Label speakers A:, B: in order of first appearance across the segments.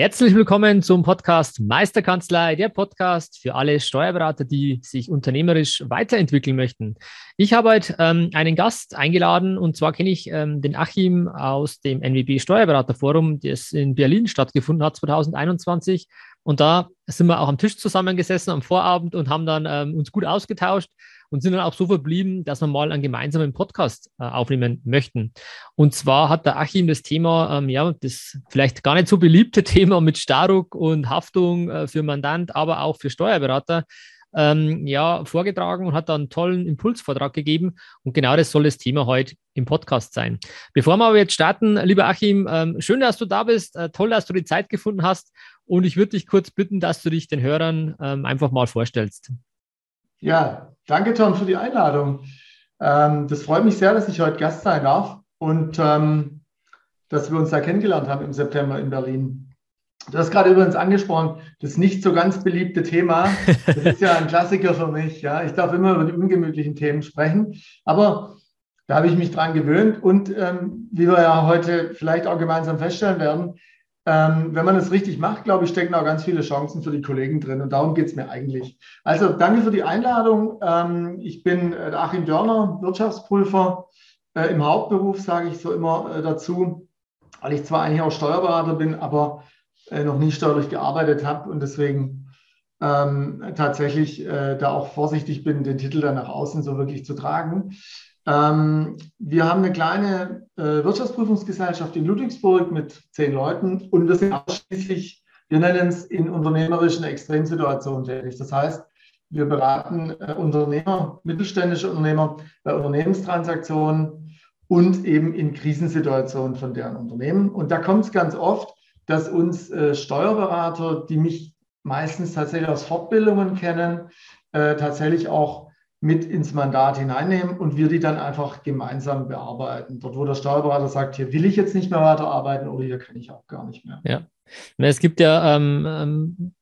A: Herzlich willkommen zum Podcast Meisterkanzlei, der Podcast für alle Steuerberater, die sich unternehmerisch weiterentwickeln möchten. Ich habe heute ähm, einen Gast eingeladen und zwar kenne ich ähm, den Achim aus dem NWB Steuerberaterforum, das in Berlin stattgefunden hat 2021. Und da sind wir auch am Tisch zusammengesessen am Vorabend und haben dann ähm, uns gut ausgetauscht und sind dann auch so verblieben, dass wir mal einen gemeinsamen Podcast äh, aufnehmen möchten. Und zwar hat der Achim das Thema, ähm, ja, das vielleicht gar nicht so beliebte Thema mit Staruk und Haftung äh, für Mandant, aber auch für Steuerberater ähm, ja, vorgetragen und hat da einen tollen Impulsvortrag gegeben. Und genau das soll das Thema heute im Podcast sein. Bevor wir aber jetzt starten, lieber Achim, ähm, schön, dass du da bist. Äh, toll, dass du die Zeit gefunden hast. Und ich würde dich kurz bitten, dass du dich den Hörern ähm, einfach mal vorstellst.
B: Ja, danke Tom für die Einladung. Ähm, das freut mich sehr, dass ich heute Gast sein darf und ähm, dass wir uns da kennengelernt haben im September in Berlin. Du hast gerade übrigens angesprochen, das nicht so ganz beliebte Thema. Das ist ja ein Klassiker für mich. Ja, ich darf immer über die ungemütlichen Themen sprechen, aber da habe ich mich dran gewöhnt und ähm, wie wir ja heute vielleicht auch gemeinsam feststellen werden, ähm, wenn man es richtig macht, glaube ich, stecken auch ganz viele Chancen für die Kollegen drin und darum geht es mir eigentlich. Also danke für die Einladung. Ähm, ich bin äh, Achim Dörner, Wirtschaftsprüfer äh, im Hauptberuf, sage ich so immer äh, dazu, weil ich zwar eigentlich auch Steuerberater bin, aber äh, noch nie steuerlich gearbeitet habe und deswegen ähm, tatsächlich äh, da auch vorsichtig bin, den Titel dann nach außen so wirklich zu tragen. Ähm, wir haben eine kleine äh, Wirtschaftsprüfungsgesellschaft in Ludwigsburg mit zehn Leuten und wir sind ausschließlich, wir nennen es in unternehmerischen Extremsituationen tätig. Das heißt, wir beraten äh, Unternehmer, mittelständische Unternehmer bei Unternehmenstransaktionen und eben in Krisensituationen von deren Unternehmen. Und da kommt es ganz oft, dass uns äh, Steuerberater, die mich meistens tatsächlich aus Fortbildungen kennen, äh, tatsächlich auch mit ins Mandat hineinnehmen und wir die dann einfach gemeinsam bearbeiten. Dort, wo der Steuerberater sagt, hier will ich jetzt nicht mehr weiterarbeiten oder hier kann ich auch gar nicht mehr.
A: Ja, es gibt ja ähm, ähm,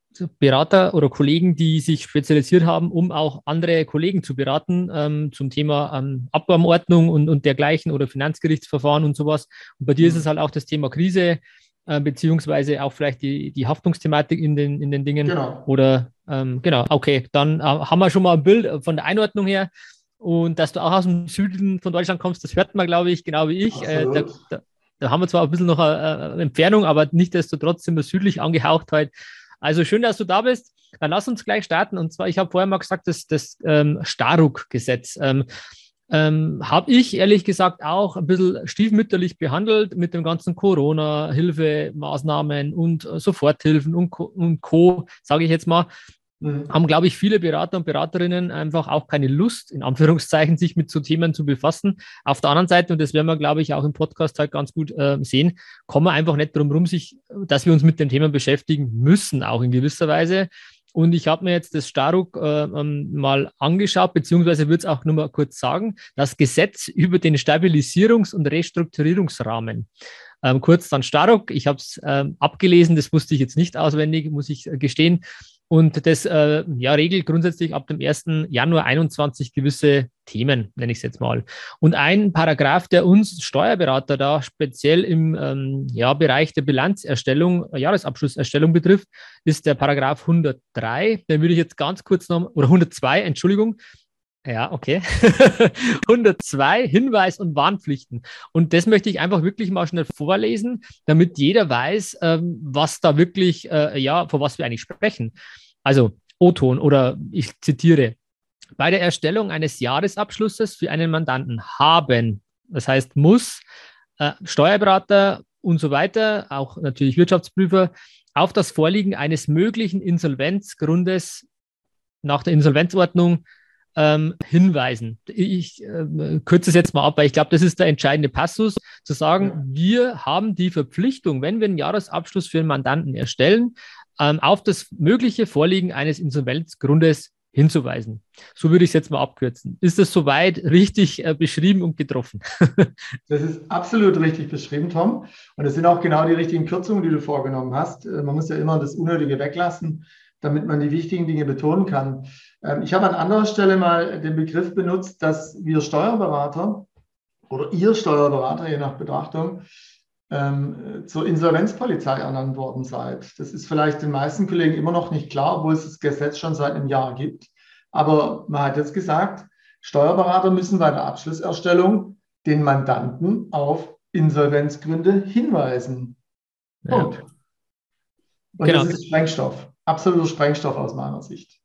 A: Berater oder Kollegen, die sich spezialisiert haben, um auch andere Kollegen zu beraten ähm, zum Thema ähm, Abgabenordnung und, und dergleichen oder Finanzgerichtsverfahren und sowas. Und bei dir mhm. ist es halt auch das Thema Krise äh, beziehungsweise auch vielleicht die, die Haftungsthematik in den, in den Dingen. Genau. Oder ähm, genau, okay, dann äh, haben wir schon mal ein Bild von der Einordnung her. Und dass du auch aus dem Süden von Deutschland kommst, das hört man, glaube ich, genau wie ich. Äh, da, da, da, haben wir zwar ein bisschen noch eine, eine Entfernung, aber nichtdestotrotz sind wir südlich angehaucht heute. Also schön, dass du da bist. Dann lass uns gleich starten. Und zwar, ich habe vorher mal gesagt, das, das ähm, Staruk-Gesetz. Ähm, ähm, habe ich ehrlich gesagt auch ein bisschen stiefmütterlich behandelt mit den ganzen Corona-Hilfemaßnahmen und äh, Soforthilfen und Co, und Co sage ich jetzt mal. Mhm. Haben, glaube ich, viele Berater und Beraterinnen einfach auch keine Lust, in Anführungszeichen, sich mit so Themen zu befassen. Auf der anderen Seite, und das werden wir, glaube ich, auch im Podcast halt ganz gut äh, sehen, kommen wir einfach nicht darum rum, sich, dass wir uns mit dem Thema beschäftigen müssen, auch in gewisser Weise. Und ich habe mir jetzt das Staruk äh, ähm, mal angeschaut, beziehungsweise würde es auch nur mal kurz sagen, das Gesetz über den Stabilisierungs- und Restrukturierungsrahmen. Ähm, kurz dann Staruk, ich habe es ähm, abgelesen, das wusste ich jetzt nicht auswendig, muss ich äh, gestehen. Und das äh, ja, regelt grundsätzlich ab dem 1. Januar 21 gewisse Themen, nenne ich es jetzt mal. Und ein Paragraph, der uns Steuerberater da speziell im ähm, ja, Bereich der Bilanzerstellung, Jahresabschlusserstellung betrifft, ist der Paragraph 103. Den würde ich jetzt ganz kurz noch, oder 102, Entschuldigung, ja, okay. 102 Hinweis- und Warnpflichten. Und das möchte ich einfach wirklich mal schnell vorlesen, damit jeder weiß, ähm, was da wirklich, äh, ja, vor was wir eigentlich sprechen. Also O-Ton oder ich zitiere. Bei der Erstellung eines Jahresabschlusses für einen Mandanten haben, das heißt muss, äh, Steuerberater und so weiter, auch natürlich Wirtschaftsprüfer, auf das Vorliegen eines möglichen Insolvenzgrundes nach der Insolvenzordnung ähm, hinweisen. Ich äh, kürze es jetzt mal ab, weil ich glaube, das ist der entscheidende Passus, zu sagen, ja. wir haben die Verpflichtung, wenn wir einen Jahresabschluss für einen Mandanten erstellen, ähm, auf das mögliche Vorliegen eines Insolvenzgrundes hinzuweisen. So würde ich es jetzt mal abkürzen. Ist das soweit richtig äh, beschrieben und getroffen?
B: das ist absolut richtig beschrieben, Tom. Und es sind auch genau die richtigen Kürzungen, die du vorgenommen hast. Äh, man muss ja immer das Unnötige weglassen, damit man die wichtigen Dinge betonen kann. Ähm, ich habe an anderer Stelle mal den Begriff benutzt, dass wir Steuerberater oder ihr Steuerberater, je nach Betrachtung, ähm, zur Insolvenzpolizei ernannt worden seid. Das ist vielleicht den meisten Kollegen immer noch nicht klar, obwohl es das Gesetz schon seit einem Jahr gibt. Aber man hat jetzt gesagt, Steuerberater müssen bei der Abschlusserstellung den Mandanten auf Insolvenzgründe hinweisen. Ja. Und genau. das ist Sprengstoff, absoluter Sprengstoff aus meiner Sicht.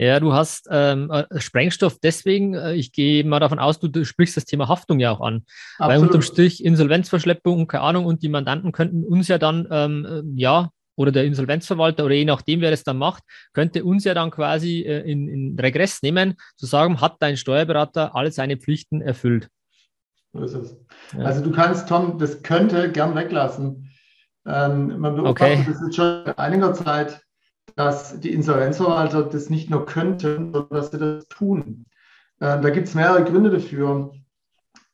A: Ja, du hast ähm, äh, Sprengstoff deswegen, äh, ich gehe mal davon aus, du, du, sprichst das Thema Haftung ja auch an. Absolut. Weil unterm Strich Insolvenzverschleppung, keine Ahnung, und die Mandanten könnten uns ja dann, ähm, äh, ja, oder der Insolvenzverwalter oder je nachdem, wer es dann macht, könnte uns ja dann quasi äh, in, in Regress nehmen, zu sagen, hat dein Steuerberater alle seine Pflichten erfüllt.
B: So ist es. Ja. Also du kannst, Tom, das könnte gern weglassen. Ähm, man beobachtet okay. das jetzt schon einiger Zeit dass die Insolvenzverwalter das nicht nur könnten, sondern dass sie das tun. Äh, da gibt es mehrere Gründe dafür.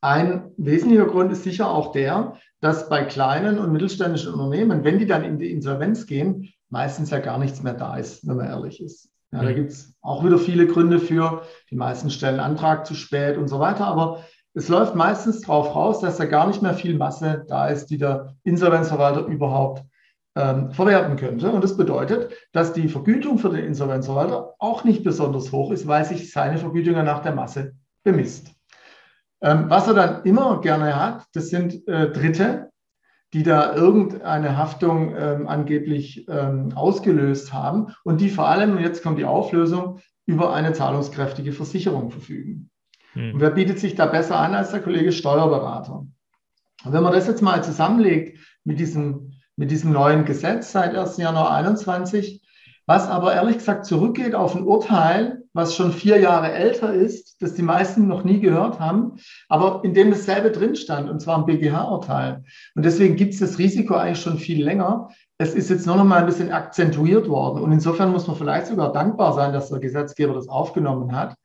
B: Ein wesentlicher Grund ist sicher auch der, dass bei kleinen und mittelständischen Unternehmen, wenn die dann in die Insolvenz gehen, meistens ja gar nichts mehr da ist, wenn man ehrlich ist. Ja, da mhm. gibt es auch wieder viele Gründe für. Die meisten stellen Antrag zu spät und so weiter. Aber es läuft meistens darauf raus, dass da gar nicht mehr viel Masse da ist, die der Insolvenzverwalter überhaupt ähm, verwerten könnte. Und das bedeutet, dass die Vergütung für den Insolvenzverwalter auch nicht besonders hoch ist, weil sich seine Vergütung nach der Masse bemisst. Ähm, was er dann immer gerne hat, das sind äh, Dritte, die da irgendeine Haftung ähm, angeblich ähm, ausgelöst haben und die vor allem, jetzt kommt die Auflösung, über eine zahlungskräftige Versicherung verfügen. Hm. Und wer bietet sich da besser an als der Kollege Steuerberater? Und wenn man das jetzt mal zusammenlegt mit diesem mit diesem neuen Gesetz seit 1. Januar 21, was aber ehrlich gesagt zurückgeht auf ein Urteil, was schon vier Jahre älter ist, das die meisten noch nie gehört haben, aber in dem dasselbe drin stand, und zwar ein BGH-Urteil. Und deswegen gibt es das Risiko eigentlich schon viel länger. Es ist jetzt nur noch mal ein bisschen akzentuiert worden. Und insofern muss man vielleicht sogar dankbar sein, dass der Gesetzgeber das aufgenommen hat.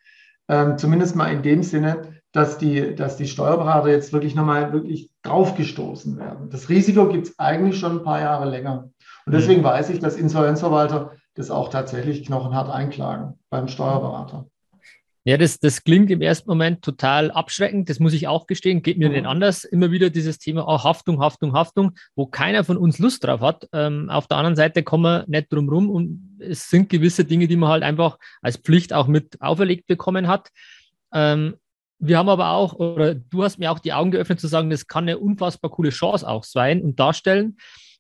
B: Ähm, zumindest mal in dem Sinne, dass die, dass die Steuerberater jetzt wirklich nochmal wirklich draufgestoßen werden. Das Risiko gibt es eigentlich schon ein paar Jahre länger. Und deswegen mhm. weiß ich, dass Insolvenzverwalter das auch tatsächlich knochenhart einklagen beim Steuerberater.
A: Ja, das, das klingt im ersten Moment total abschreckend. Das muss ich auch gestehen. Geht mir mhm. nicht anders. Immer wieder dieses Thema oh, Haftung, Haftung, Haftung, wo keiner von uns Lust drauf hat. Ähm, auf der anderen Seite kommen wir nicht drum rum und es sind gewisse Dinge, die man halt einfach als Pflicht auch mit auferlegt bekommen hat. Ähm, wir haben aber auch, oder du hast mir auch die Augen geöffnet zu sagen, das kann eine unfassbar coole Chance auch sein und darstellen.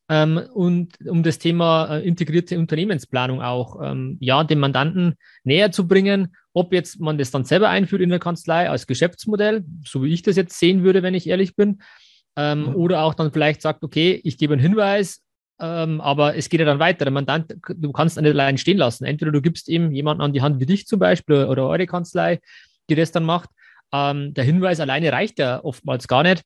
A: Ähm, und um das Thema äh, integrierte Unternehmensplanung auch, ähm, ja, dem Mandanten näher zu bringen, ob jetzt man das dann selber einführt in der Kanzlei als Geschäftsmodell, so wie ich das jetzt sehen würde, wenn ich ehrlich bin, ähm, mhm. oder auch dann vielleicht sagt, okay, ich gebe einen Hinweis, ähm, aber es geht ja dann weiter. Der Mandant, du kannst ihn nicht allein stehen lassen. Entweder du gibst ihm jemanden an die Hand wie dich zum Beispiel oder eure Kanzlei, die das dann macht, ähm, der Hinweis alleine reicht ja oftmals gar nicht.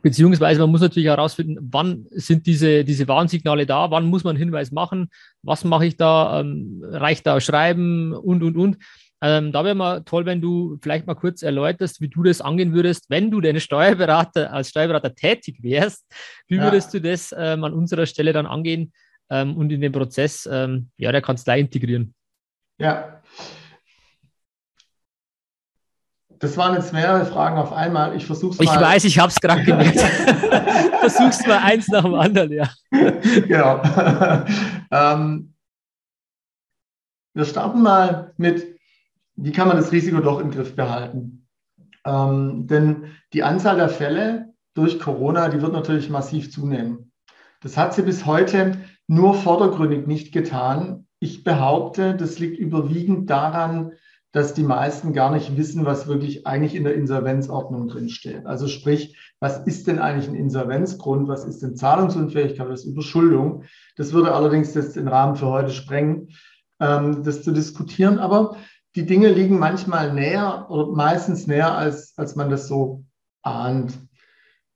A: Beziehungsweise man muss natürlich herausfinden, wann sind diese, diese Warnsignale da, wann muss man einen Hinweis machen, was mache ich da, ähm, reicht da Schreiben und, und, und. Ähm, da wäre mal toll, wenn du vielleicht mal kurz erläuterst, wie du das angehen würdest, wenn du denn Steuerberater als Steuerberater tätig wärst. Wie ja. würdest du das ähm, an unserer Stelle dann angehen ähm, und in den Prozess ähm, ja, der Kanzlei integrieren?
B: Ja, Das waren jetzt mehrere Fragen auf einmal. Ich versuche es
A: mal. Ich weiß, ich habe es gerade gemerkt. Versuch's mal eins nach dem anderen, ja.
B: genau. ähm, wir starten mal mit, wie kann man das Risiko doch im Griff behalten? Ähm, denn die Anzahl der Fälle durch Corona, die wird natürlich massiv zunehmen. Das hat sie bis heute nur vordergründig nicht getan. Ich behaupte, das liegt überwiegend daran, dass die meisten gar nicht wissen, was wirklich eigentlich in der Insolvenzordnung drinsteht. Also sprich, was ist denn eigentlich ein Insolvenzgrund? Was ist denn Zahlungsunfähigkeit? Was ist Überschuldung? Das würde allerdings jetzt den Rahmen für heute sprengen, ähm, das zu diskutieren. Aber die Dinge liegen manchmal näher oder meistens näher, als, als man das so ahnt.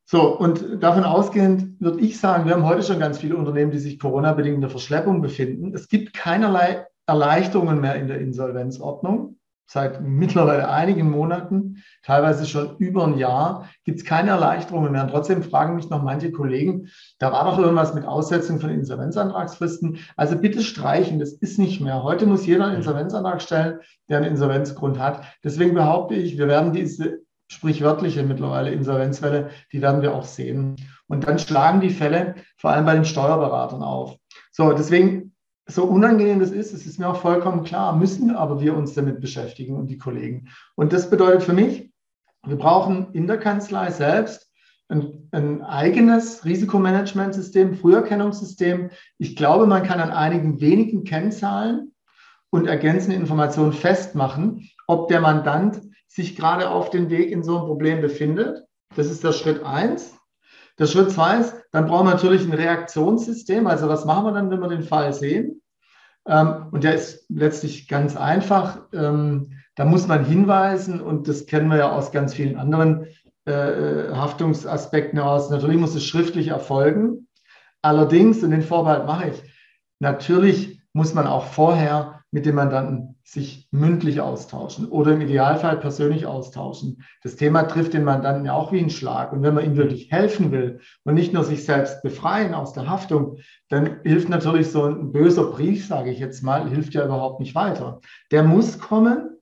B: So, und davon ausgehend würde ich sagen, wir haben heute schon ganz viele Unternehmen, die sich Corona-bedingt in der Verschleppung befinden. Es gibt keinerlei Erleichterungen mehr in der Insolvenzordnung. Seit mittlerweile einigen Monaten, teilweise schon über ein Jahr, gibt es keine Erleichterungen mehr. Und trotzdem fragen mich noch manche Kollegen, da war doch irgendwas mit Aussetzung von Insolvenzantragsfristen. Also bitte streichen, das ist nicht mehr. Heute muss jeder einen Insolvenzantrag stellen, der einen Insolvenzgrund hat. Deswegen behaupte ich, wir werden diese sprichwörtliche mittlerweile Insolvenzfälle, die werden wir auch sehen. Und dann schlagen die Fälle vor allem bei den Steuerberatern auf. So, deswegen, so unangenehm das ist, es ist mir auch vollkommen klar, müssen aber wir uns damit beschäftigen und die Kollegen. Und das bedeutet für mich, wir brauchen in der Kanzlei selbst ein, ein eigenes Risikomanagementsystem, Früherkennungssystem. Ich glaube, man kann an einigen wenigen Kennzahlen und ergänzenden Informationen festmachen, ob der Mandant sich gerade auf dem Weg in so ein Problem befindet. Das ist der Schritt eins. Der Schritt zwei ist, dann brauchen wir natürlich ein Reaktionssystem. Also was machen wir dann, wenn wir den Fall sehen? Ähm, und der ist letztlich ganz einfach. Ähm, da muss man hinweisen und das kennen wir ja aus ganz vielen anderen äh, Haftungsaspekten heraus. Natürlich muss es schriftlich erfolgen. Allerdings, und den Vorbehalt mache ich, natürlich muss man auch vorher mit dem Mandanten sich mündlich austauschen oder im Idealfall persönlich austauschen. Das Thema trifft den Mandanten ja auch wie ein Schlag. Und wenn man ihm wirklich helfen will und nicht nur sich selbst befreien aus der Haftung, dann hilft natürlich so ein böser Brief, sage ich jetzt mal, hilft ja überhaupt nicht weiter. Der muss kommen,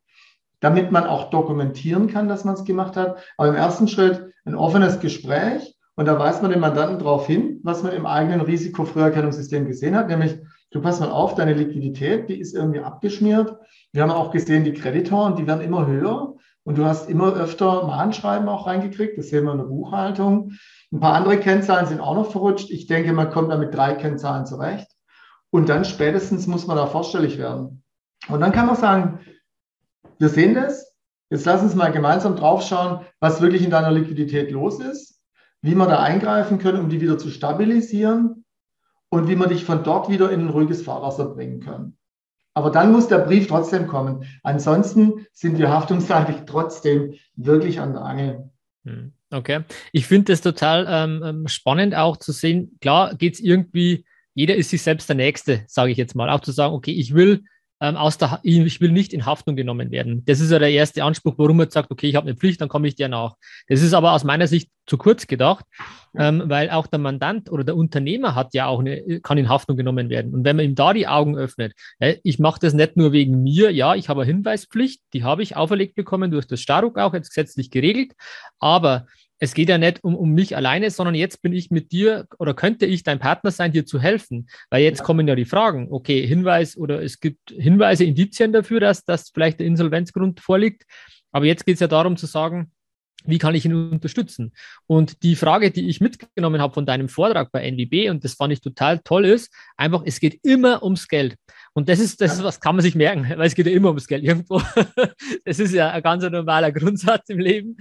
B: damit man auch dokumentieren kann, dass man es gemacht hat. Aber im ersten Schritt ein offenes Gespräch und da weist man den Mandanten darauf hin, was man im eigenen Risikofrüherkennungssystem gesehen hat, nämlich Du pass mal auf, deine Liquidität, die ist irgendwie abgeschmiert. Wir haben auch gesehen, die Kreditoren, die werden immer höher und du hast immer öfter Mahnschreiben auch reingekriegt. Das sehen wir in der Buchhaltung. Ein paar andere Kennzahlen sind auch noch verrutscht. Ich denke, man kommt da mit drei Kennzahlen zurecht. Und dann spätestens muss man da vorstellig werden. Und dann kann man sagen, wir sehen das. Jetzt lass uns mal gemeinsam draufschauen, was wirklich in deiner Liquidität los ist, wie wir da eingreifen können, um die wieder zu stabilisieren und wie man dich von dort wieder in ein ruhiges Fahrwasser bringen kann. Aber dann muss der Brief trotzdem kommen. Ansonsten sind wir haftungsseitig trotzdem wirklich an der Angel.
A: Hm, okay. Ich finde es total ähm, ähm, spannend auch zu sehen. Klar geht es irgendwie, jeder ist sich selbst der Nächste, sage ich jetzt mal. Auch zu sagen, okay, ich will ähm, aus der, ich will nicht in Haftung genommen werden. Das ist ja der erste Anspruch, warum man sagt, okay, ich habe eine Pflicht, dann komme ich dir nach. Das ist aber aus meiner Sicht zu kurz gedacht, ähm, weil auch der Mandant oder der Unternehmer hat ja auch eine, kann in Haftung genommen werden. Und wenn man ihm da die Augen öffnet, ja, ich mache das nicht nur wegen mir, ja, ich habe eine Hinweispflicht, die habe ich auferlegt bekommen durch das Staruk auch jetzt gesetzlich geregelt, aber es geht ja nicht um, um mich alleine, sondern jetzt bin ich mit dir oder könnte ich dein Partner sein, dir zu helfen. Weil jetzt ja. kommen ja die Fragen, okay, Hinweis oder es gibt Hinweise, Indizien dafür, dass, dass vielleicht der Insolvenzgrund vorliegt. Aber jetzt geht es ja darum zu sagen, wie kann ich ihn unterstützen? Und die Frage, die ich mitgenommen habe von deinem Vortrag bei NWB, und das fand ich total toll, ist einfach, es geht immer ums Geld. Und das ist, das ist was kann man sich merken, weil es geht ja immer ums Geld irgendwo. das ist ja ein ganz normaler Grundsatz im Leben.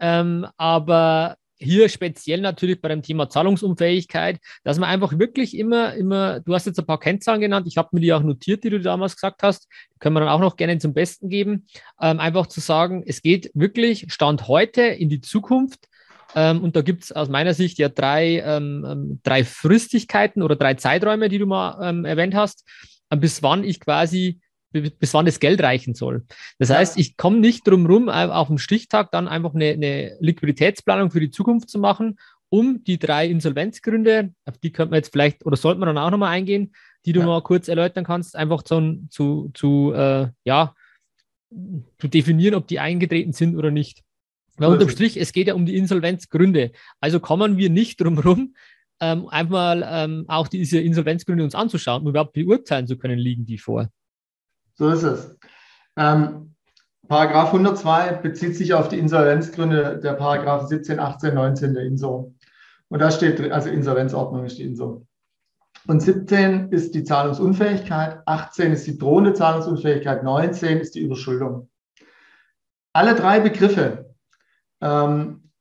A: Ähm, aber hier speziell natürlich bei dem Thema Zahlungsunfähigkeit, dass man einfach wirklich immer, immer, du hast jetzt ein paar Kennzahlen genannt, ich habe mir die auch notiert, die du damals gesagt hast, können wir dann auch noch gerne zum Besten geben, ähm, einfach zu sagen, es geht wirklich Stand heute in die Zukunft. Ähm, und da gibt es aus meiner Sicht ja drei, ähm, ähm, drei Fristigkeiten oder drei Zeiträume, die du mal ähm, erwähnt hast, äh, bis wann ich quasi bis wann das Geld reichen soll. Das ja. heißt, ich komme nicht drum rum, auf dem Stichtag dann einfach eine, eine, Liquiditätsplanung für die Zukunft zu machen, um die drei Insolvenzgründe, auf die könnte man jetzt vielleicht oder sollte man dann auch nochmal eingehen, die du ja. mal kurz erläutern kannst, einfach zu, zu, zu äh, ja, zu definieren, ob die eingetreten sind oder nicht. Weil unterm Strich, es geht ja um die Insolvenzgründe. Also kommen wir nicht drum rum, ähm, einfach mal ähm, auch diese Insolvenzgründe uns anzuschauen, um überhaupt beurteilen zu können, liegen die vor.
B: So ist es. Ähm, Paragraph 102 bezieht sich auf die Insolvenzgründe der Paragraph 17, 18, 19 der INSO. Und da steht, also Insolvenzordnung ist die INSO. Und 17 ist die Zahlungsunfähigkeit, 18 ist die drohende Zahlungsunfähigkeit, 19 ist die Überschuldung. Alle drei Begriffe ähm,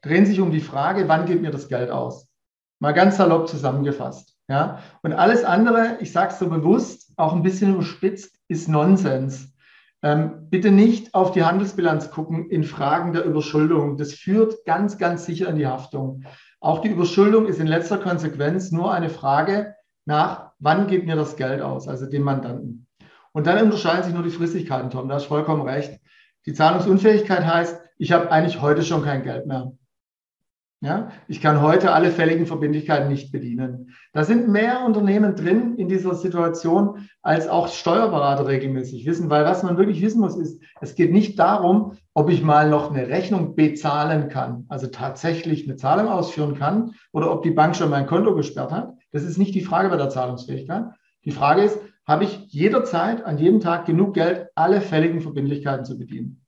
B: drehen sich um die Frage, wann geht mir das Geld aus? Mal ganz salopp zusammengefasst. Ja? Und alles andere, ich sage es so bewusst, auch ein bisschen überspitzt, ist Nonsens. Ähm, bitte nicht auf die Handelsbilanz gucken in Fragen der Überschuldung. Das führt ganz, ganz sicher in die Haftung. Auch die Überschuldung ist in letzter Konsequenz nur eine Frage nach, wann geht mir das Geld aus, also dem Mandanten. Und dann unterscheiden sich nur die Fristigkeiten, Tom, da hast vollkommen recht. Die Zahlungsunfähigkeit heißt, ich habe eigentlich heute schon kein Geld mehr. Ja, ich kann heute alle fälligen Verbindlichkeiten nicht bedienen. Da sind mehr Unternehmen drin in dieser Situation, als auch Steuerberater regelmäßig wissen, weil was man wirklich wissen muss, ist, es geht nicht darum, ob ich mal noch eine Rechnung bezahlen kann, also tatsächlich eine Zahlung ausführen kann oder ob die Bank schon mein Konto gesperrt hat. Das ist nicht die Frage bei der Zahlungsfähigkeit. Die Frage ist, habe ich jederzeit an jedem Tag genug Geld, alle fälligen Verbindlichkeiten zu bedienen?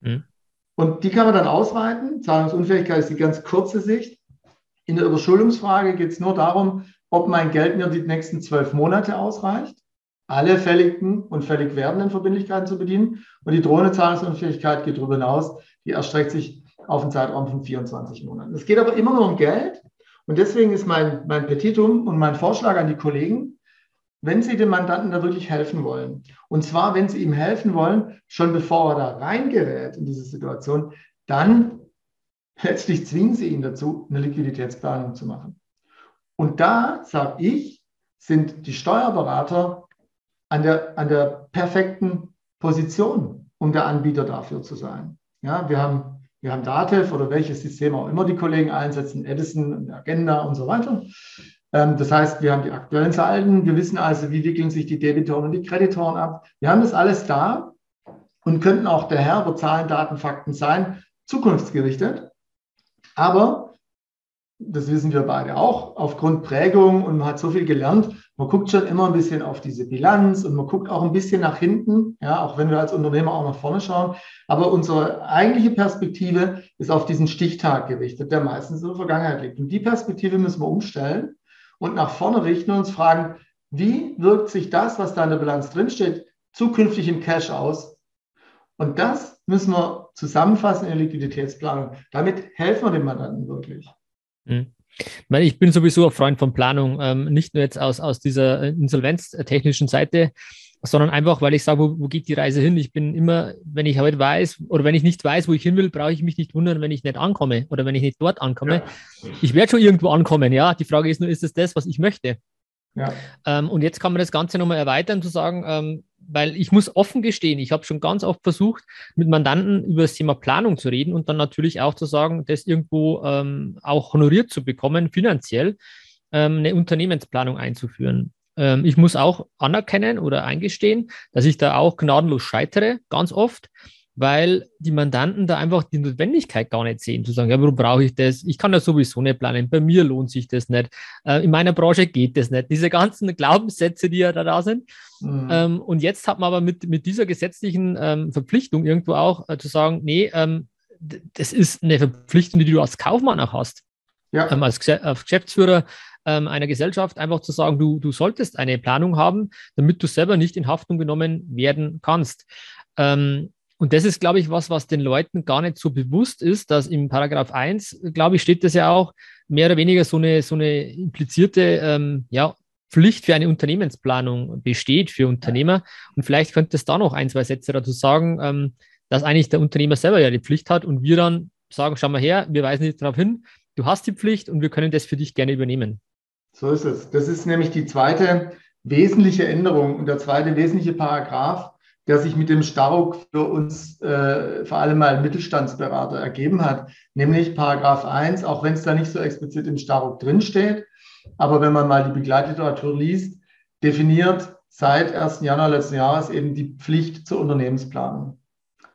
B: Mhm. Und die kann man dann ausweiten. Zahlungsunfähigkeit ist die ganz kurze Sicht. In der Überschuldungsfrage geht es nur darum, ob mein Geld mir die nächsten zwölf Monate ausreicht, alle fälligen und fällig werdenden Verbindlichkeiten zu bedienen. Und die drohende Zahlungsunfähigkeit geht darüber hinaus. Die erstreckt sich auf einen Zeitraum von 24 Monaten. Es geht aber immer nur um Geld. Und deswegen ist mein, mein Petitum und mein Vorschlag an die Kollegen, wenn Sie dem Mandanten da wirklich helfen wollen. Und zwar, wenn Sie ihm helfen wollen, schon bevor er da reingerät in diese Situation, dann letztlich zwingen Sie ihn dazu, eine Liquiditätsplanung zu machen. Und da, sage ich, sind die Steuerberater an der, an der perfekten Position, um der Anbieter dafür zu sein. Ja, wir haben, wir haben Datev oder welches System auch immer die Kollegen einsetzen, Edison, Agenda und so weiter. Ähm, das heißt, wir haben die aktuellen Salden, wir wissen also, wie wickeln sich die Debitoren und die Kreditoren ab. Wir haben das alles da und könnten auch der Herr über Zahlen, Daten, Fakten sein, zukunftsgerichtet. Aber, das wissen wir beide auch, aufgrund Prägung und man hat so viel gelernt, man guckt schon immer ein bisschen auf diese Bilanz und man guckt auch ein bisschen nach hinten, ja, auch wenn wir als Unternehmer auch nach vorne schauen. Aber unsere eigentliche Perspektive ist auf diesen Stichtag gerichtet, der meistens in der Vergangenheit liegt. Und die Perspektive müssen wir umstellen und nach vorne richten und uns fragen, wie wirkt sich das, was da in der Bilanz drinsteht, zukünftig im Cash aus? Und das müssen wir zusammenfassen in der Liquiditätsplanung. Damit helfen wir dem Mandanten wirklich.
A: Mhm. Ich bin sowieso ein Freund von Planung, ähm, nicht nur jetzt aus, aus dieser insolvenztechnischen Seite, sondern einfach, weil ich sage, wo, wo, geht die Reise hin? Ich bin immer, wenn ich heute weiß oder wenn ich nicht weiß, wo ich hin will, brauche ich mich nicht wundern, wenn ich nicht ankomme oder wenn ich nicht dort ankomme. Ja. Ich werde schon irgendwo ankommen, ja. Die Frage ist nur, ist es das, was ich möchte? Ja. Ähm, und jetzt kann man das Ganze nochmal erweitern, zu sagen, ähm, weil ich muss offen gestehen, ich habe schon ganz oft versucht, mit Mandanten über das Thema Planung zu reden und dann natürlich auch zu sagen, das irgendwo ähm, auch honoriert zu bekommen, finanziell ähm, eine Unternehmensplanung einzuführen. Ähm, ich muss auch anerkennen oder eingestehen, dass ich da auch gnadenlos scheitere, ganz oft, weil die Mandanten da einfach die Notwendigkeit gar nicht sehen, zu sagen, ja, warum brauche ich das? Ich kann das sowieso nicht planen, bei mir lohnt sich das nicht, äh, in meiner Branche geht das nicht. Diese ganzen Glaubenssätze, die ja da, da sind. Mhm. Ähm, und jetzt hat man aber mit, mit dieser gesetzlichen ähm, Verpflichtung irgendwo auch äh, zu sagen, nee, ähm, das ist eine Verpflichtung, die du als Kaufmann auch hast. Ja. Ähm, als, als Geschäftsführer ähm, einer Gesellschaft einfach zu sagen, du, du solltest eine Planung haben, damit du selber nicht in Haftung genommen werden kannst. Ähm, und das ist, glaube ich, was, was den Leuten gar nicht so bewusst ist, dass im Paragraph 1, glaube ich, steht das ja auch, mehr oder weniger so eine, so eine implizierte ähm, ja, Pflicht für eine Unternehmensplanung besteht für Unternehmer. Und vielleicht könnte es da noch ein, zwei Sätze dazu sagen, ähm, dass eigentlich der Unternehmer selber ja die Pflicht hat und wir dann sagen, schau mal her, wir weisen nicht darauf hin, du hast die Pflicht und wir können das für dich gerne übernehmen.
B: So ist es. Das ist nämlich die zweite wesentliche Änderung und der zweite wesentliche Paragraph, der sich mit dem Staruk für uns äh, vor allem mal Mittelstandsberater ergeben hat, nämlich Paragraph 1, auch wenn es da nicht so explizit im Staruk drinsteht, aber wenn man mal die Begleitliteratur liest, definiert seit 1. Januar letzten Jahres eben die Pflicht zur Unternehmensplanung.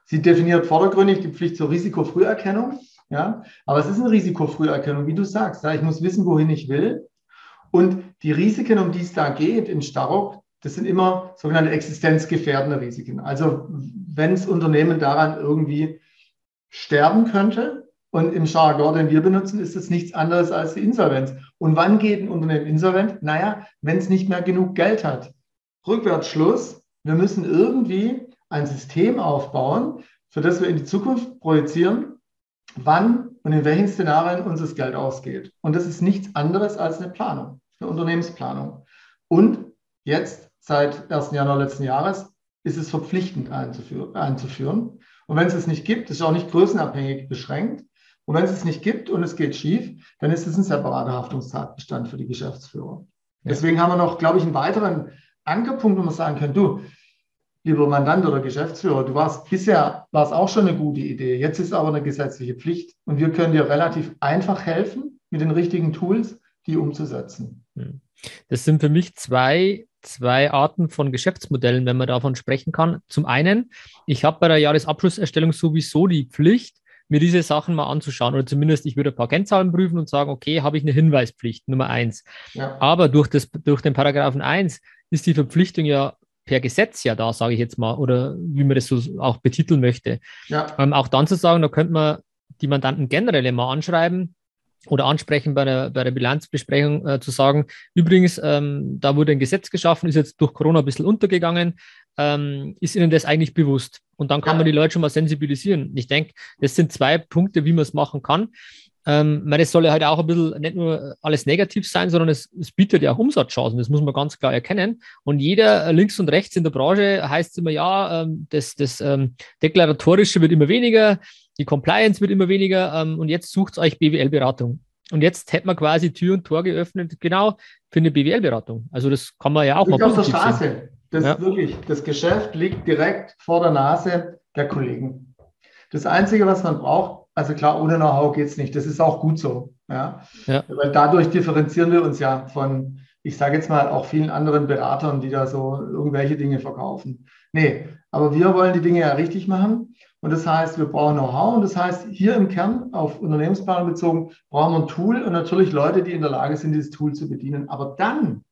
B: Sie definiert vordergründig die Pflicht zur Risikofrüherkennung, ja, aber es ist eine Risikofrüherkennung, wie du sagst. Ja, ich muss wissen, wohin ich will und die Risiken, um die es da geht in Starok, das sind immer sogenannte existenzgefährdende Risiken. Also wenn das Unternehmen daran irgendwie sterben könnte, und im Jargon, den wir benutzen, ist es nichts anderes als die Insolvenz. Und wann geht ein Unternehmen insolvent? Naja, wenn es nicht mehr genug Geld hat. Rückwärtsschluss. Wir müssen irgendwie ein System aufbauen, für das wir in die Zukunft projizieren, wann und in welchen Szenarien uns das Geld ausgeht. Und das ist nichts anderes als eine Planung, eine Unternehmensplanung. Und jetzt, seit 1. Januar letzten Jahres, ist es verpflichtend einzuführen. Und wenn es es nicht gibt, ist es auch nicht größenabhängig beschränkt. Und wenn es es nicht gibt und es geht schief, dann ist es ein separater Haftungstatbestand für die Geschäftsführer. Ja. Deswegen haben wir noch, glaube ich, einen weiteren Ankerpunkt, wo man sagen kann, du, lieber Mandant oder Geschäftsführer, du warst bisher, war es auch schon eine gute Idee. Jetzt ist aber eine gesetzliche Pflicht und wir können dir relativ einfach helfen, mit den richtigen Tools die umzusetzen.
A: Das sind für mich zwei, zwei Arten von Geschäftsmodellen, wenn man davon sprechen kann. Zum einen, ich habe bei der Jahresabschlusserstellung sowieso die Pflicht, mir diese Sachen mal anzuschauen oder zumindest ich würde ein paar Kennzahlen prüfen und sagen, okay, habe ich eine Hinweispflicht, Nummer eins. Ja. Aber durch, das, durch den Paragraphen 1 ist die Verpflichtung ja per Gesetz ja da, sage ich jetzt mal, oder wie man das so auch betiteln möchte. Ja. Ähm, auch dann zu sagen, da könnte man die Mandanten generell immer anschreiben, oder ansprechen bei der, bei der Bilanzbesprechung äh, zu sagen, übrigens, ähm, da wurde ein Gesetz geschaffen, ist jetzt durch Corona ein bisschen untergegangen, ähm, ist Ihnen das eigentlich bewusst? Und dann kann man die Leute schon mal sensibilisieren. Ich denke, das sind zwei Punkte, wie man es machen kann. Ähm, meine, es soll ja halt auch ein bisschen nicht nur alles negativ sein, sondern es, es, bietet ja auch Umsatzchancen. Das muss man ganz klar erkennen. Und jeder äh, links und rechts in der Branche heißt immer, ja, ähm, das, das ähm, Deklaratorische wird immer weniger, die Compliance wird immer weniger ähm, und jetzt sucht euch BWL-Beratung. Und jetzt hätte man quasi Tür und Tor geöffnet, genau für eine BWL-Beratung. Also das kann man ja auch
B: mal auf der Straße. Sehen. Das ja. wirklich, das Geschäft liegt direkt vor der Nase der Kollegen. Das Einzige, was man braucht, also klar, ohne Know-how geht es nicht. Das ist auch gut so. Ja? ja? Weil dadurch differenzieren wir uns ja von, ich sage jetzt mal, auch vielen anderen Beratern, die da so irgendwelche Dinge verkaufen. Nee, aber wir wollen die Dinge ja richtig machen. Und das heißt, wir brauchen Know-how. Und das heißt, hier im Kern auf Unternehmensplanung bezogen, brauchen wir ein Tool und natürlich Leute, die in der Lage sind, dieses Tool zu bedienen. Aber dann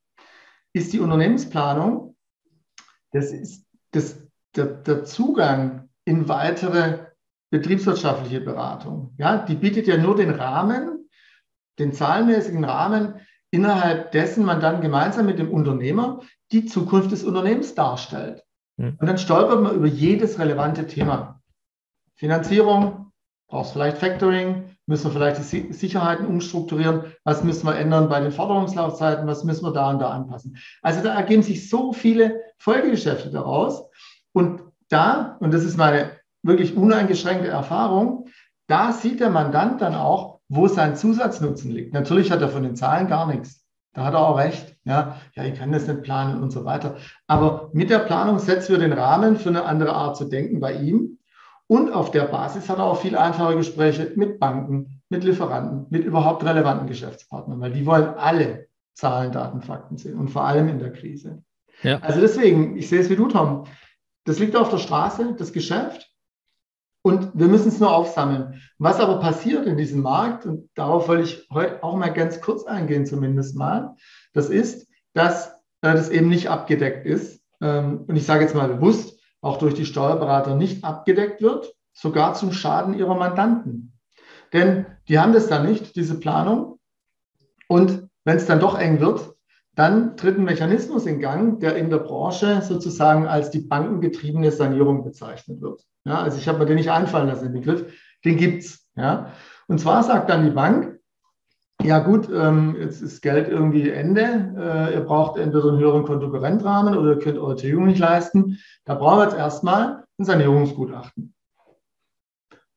B: ist die Unternehmensplanung, das ist das, der, der Zugang in weitere betriebswirtschaftliche Beratung. Ja, die bietet ja nur den Rahmen, den zahlenmäßigen Rahmen, innerhalb dessen man dann gemeinsam mit dem Unternehmer die Zukunft des Unternehmens darstellt. Hm. Und dann stolpert man über jedes relevante Thema. Finanzierung, brauchst vielleicht Factoring, müssen wir vielleicht die Sicherheiten umstrukturieren, was müssen wir ändern bei den Forderungslaufzeiten, was müssen wir da und da anpassen. Also da ergeben sich so viele Folgegeschäfte daraus. Und da, und das ist meine wirklich uneingeschränkte Erfahrung, da sieht der Mandant dann auch, wo sein Zusatznutzen liegt. Natürlich hat er von den Zahlen gar nichts. Da hat er auch recht. Ja, ja, ich kann das nicht planen und so weiter. Aber mit der Planung setzen wir den Rahmen für eine andere Art zu denken bei ihm. Und auf der Basis hat er auch viel einfache Gespräche mit Banken, mit Lieferanten, mit überhaupt relevanten Geschäftspartnern, weil die wollen alle Zahlen, Daten, Fakten sehen und vor allem in der Krise. Ja. Also deswegen, ich sehe es wie du, Tom. Das liegt auf der Straße, das Geschäft. Und wir müssen es nur aufsammeln. Was aber passiert in diesem Markt, und darauf wollte ich heute auch mal ganz kurz eingehen, zumindest mal, das ist, dass äh, das eben nicht abgedeckt ist. Ähm, und ich sage jetzt mal bewusst, auch durch die Steuerberater nicht abgedeckt wird, sogar zum Schaden ihrer Mandanten. Denn die haben das dann nicht, diese Planung. Und wenn es dann doch eng wird, dann tritt ein Mechanismus in Gang, der in der Branche sozusagen als die bankengetriebene Sanierung bezeichnet wird. Ja, also ich habe mir den nicht einfallen lassen, den Begriff, den gibt es. Ja. Und zwar sagt dann die Bank, ja gut, ähm, jetzt ist Geld irgendwie Ende, äh, ihr braucht entweder einen höheren Kontokorrentrahmen oder ihr könnt eure Tilgung nicht leisten. Da brauchen wir jetzt erstmal ein Sanierungsgutachten.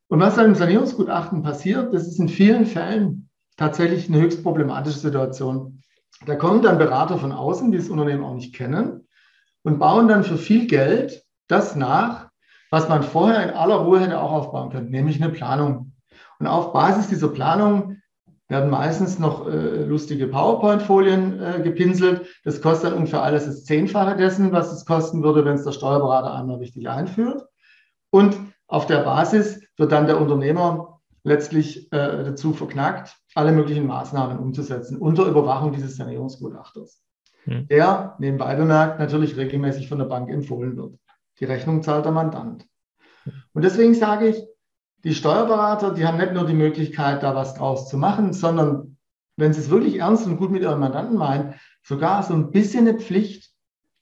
B: Und was dann im Sanierungsgutachten passiert, das ist in vielen Fällen tatsächlich eine höchst problematische Situation. Da kommen dann Berater von außen, die das Unternehmen auch nicht kennen und bauen dann für viel Geld das nach, was man vorher in aller Ruhe hätte auch aufbauen können, nämlich eine Planung. Und auf Basis dieser Planung werden meistens noch äh, lustige PowerPoint-Folien äh, gepinselt. Das kostet dann ungefähr alles das Zehnfache dessen, was es kosten würde, wenn es der Steuerberater einmal richtig einführt. Und auf der Basis wird dann der Unternehmer letztlich äh, dazu verknackt, alle möglichen Maßnahmen umzusetzen unter Überwachung dieses Sanierungsgutachters, hm. der nebenbei bemerkt natürlich regelmäßig von der Bank empfohlen wird. Die Rechnung zahlt der Mandant. Und deswegen sage ich, die Steuerberater, die haben nicht nur die Möglichkeit, da was draus zu machen, sondern wenn sie es wirklich ernst und gut mit ihren Mandanten meinen, sogar so ein bisschen eine Pflicht,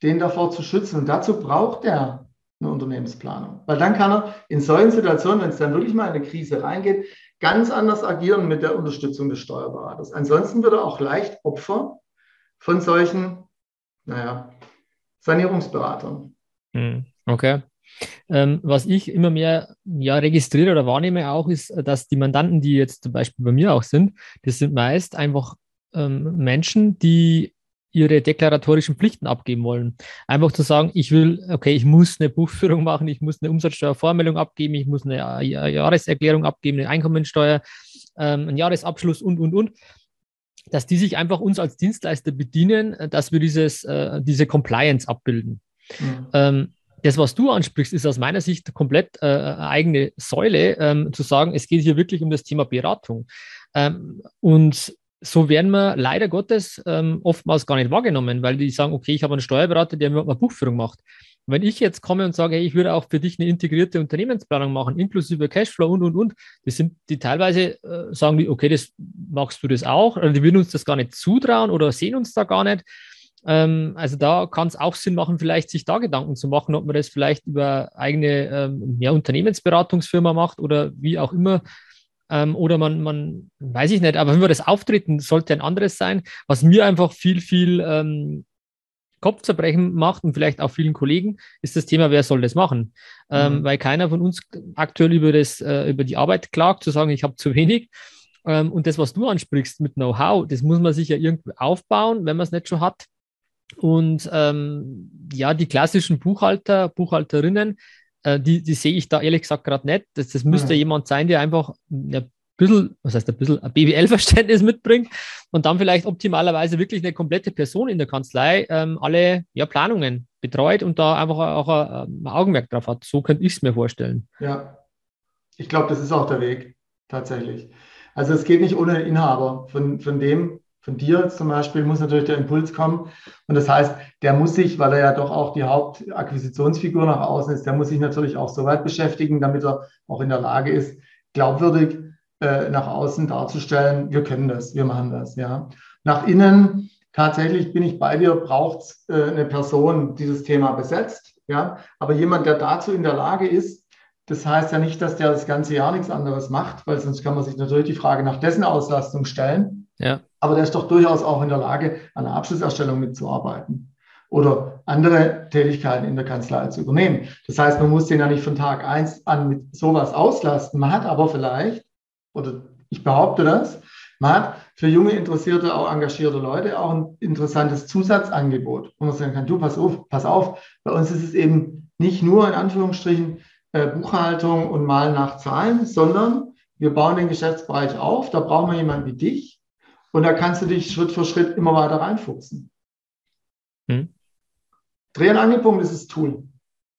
B: den davor zu schützen. Und dazu braucht er eine Unternehmensplanung. Weil dann kann er in solchen Situationen, wenn es dann wirklich mal in eine Krise reingeht, ganz anders agieren mit der Unterstützung des Steuerberaters. Ansonsten wird er auch leicht Opfer von solchen, naja, Sanierungsberatern.
A: Hm. Okay. Ähm, was ich immer mehr ja, registriere oder wahrnehme auch, ist, dass die Mandanten, die jetzt zum Beispiel bei mir auch sind, das sind meist einfach ähm, Menschen, die ihre deklaratorischen Pflichten abgeben wollen. Einfach zu sagen, ich will, okay, ich muss eine Buchführung machen, ich muss eine Umsatzsteuervormeldung abgeben, ich muss eine Jahreserklärung abgeben, eine Einkommensteuer, ähm, einen Jahresabschluss und, und, und. Dass die sich einfach uns als Dienstleister bedienen, dass wir dieses, äh, diese Compliance abbilden. Mhm. Ähm, das, was du ansprichst, ist aus meiner Sicht komplett äh, eigene Säule, ähm, zu sagen, es geht hier wirklich um das Thema Beratung. Ähm, und so werden wir leider Gottes ähm, oftmals gar nicht wahrgenommen, weil die sagen, okay, ich habe einen Steuerberater, der mir eine Buchführung macht. wenn ich jetzt komme und sage, hey, ich würde auch für dich eine integrierte Unternehmensplanung machen, inklusive Cashflow und, und, und, die sind die teilweise, äh, sagen die, okay, das magst du das auch, oder die würden uns das gar nicht zutrauen oder sehen uns da gar nicht. Ähm, also da kann es auch Sinn machen, vielleicht sich da Gedanken zu machen, ob man das vielleicht über eigene ähm, ja, Unternehmensberatungsfirma macht oder wie auch immer. Ähm, oder man, man, weiß ich nicht, aber wenn wir das Auftreten sollte ein anderes sein, was mir einfach viel, viel ähm, Kopfzerbrechen macht und vielleicht auch vielen Kollegen, ist das Thema, wer soll das machen? Ähm, mhm. weil keiner von uns aktuell über, das, äh, über die Arbeit klagt, zu sagen, ich habe zu wenig. Ähm, und das, was du ansprichst mit Know-how, das muss man sich ja irgendwie aufbauen, wenn man es nicht schon hat. Und ähm, ja, die klassischen Buchhalter, Buchhalterinnen, äh, die, die sehe ich da ehrlich gesagt gerade nicht. Das, das müsste mhm. jemand sein, der einfach ein bisschen, was heißt ein bisschen, ein BWL-Verständnis mitbringt und dann vielleicht optimalerweise wirklich eine komplette Person in der Kanzlei ähm, alle ja, Planungen betreut und da einfach auch ein, ein Augenmerk drauf hat. So könnte ich es mir vorstellen.
B: Ja, ich glaube, das ist auch der Weg, tatsächlich. Also es geht nicht ohne Inhaber. Von, von dem, von dir zum Beispiel muss natürlich der Impuls kommen. Und das heißt, der muss sich, weil er ja doch auch die Hauptakquisitionsfigur nach außen ist, der muss sich natürlich auch so weit beschäftigen, damit er auch in der Lage ist, glaubwürdig äh, nach außen darzustellen, wir können das, wir machen das. Ja. Nach innen, tatsächlich bin ich bei dir, braucht äh, eine Person, die das Thema besetzt. Ja. Aber jemand, der dazu in der Lage ist, das heißt ja nicht, dass der das ganze Jahr nichts anderes macht, weil sonst kann man sich natürlich die Frage nach dessen Auslastung stellen. Ja. Aber der ist doch durchaus auch in der Lage, an der Abschlusserstellung mitzuarbeiten oder andere Tätigkeiten in der Kanzlei zu übernehmen. Das heißt, man muss den ja nicht von Tag eins an mit sowas auslasten. Man hat aber vielleicht, oder ich behaupte das, man hat für junge, interessierte, auch engagierte Leute auch ein interessantes Zusatzangebot, wo man sagen kann, du, pass auf, pass auf, bei uns ist es eben nicht nur in Anführungsstrichen äh, Buchhaltung und Malen nach Zahlen, sondern wir bauen den Geschäftsbereich auf, da brauchen wir jemanden wie dich, und da kannst du dich Schritt für Schritt immer weiter reinfuchsen. Hm. Dreh- und Angelpunkt ist das Tool,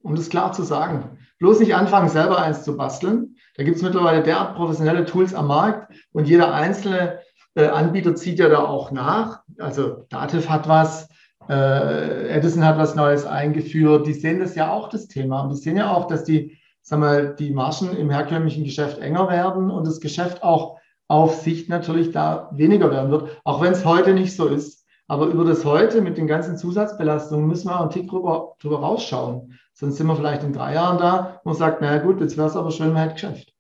B: um das klar zu sagen. Bloß nicht anfangen, selber eins zu basteln. Da gibt es mittlerweile derart professionelle Tools am Markt und jeder einzelne äh, Anbieter zieht ja da auch nach. Also Dativ hat was, äh, Edison hat was Neues eingeführt. Die sehen das ja auch, das Thema. Und die sehen ja auch, dass die, sagen wir, die Margen im herkömmlichen Geschäft enger werden und das Geschäft auch auf Sicht natürlich da weniger werden wird, auch wenn es heute nicht so ist. Aber über das heute mit den ganzen Zusatzbelastungen müssen wir auch einen Tick drüber, drüber rausschauen. Sonst sind wir vielleicht in drei Jahren da und sagt, naja gut, jetzt wäre es aber schön, man hätte Geschäft.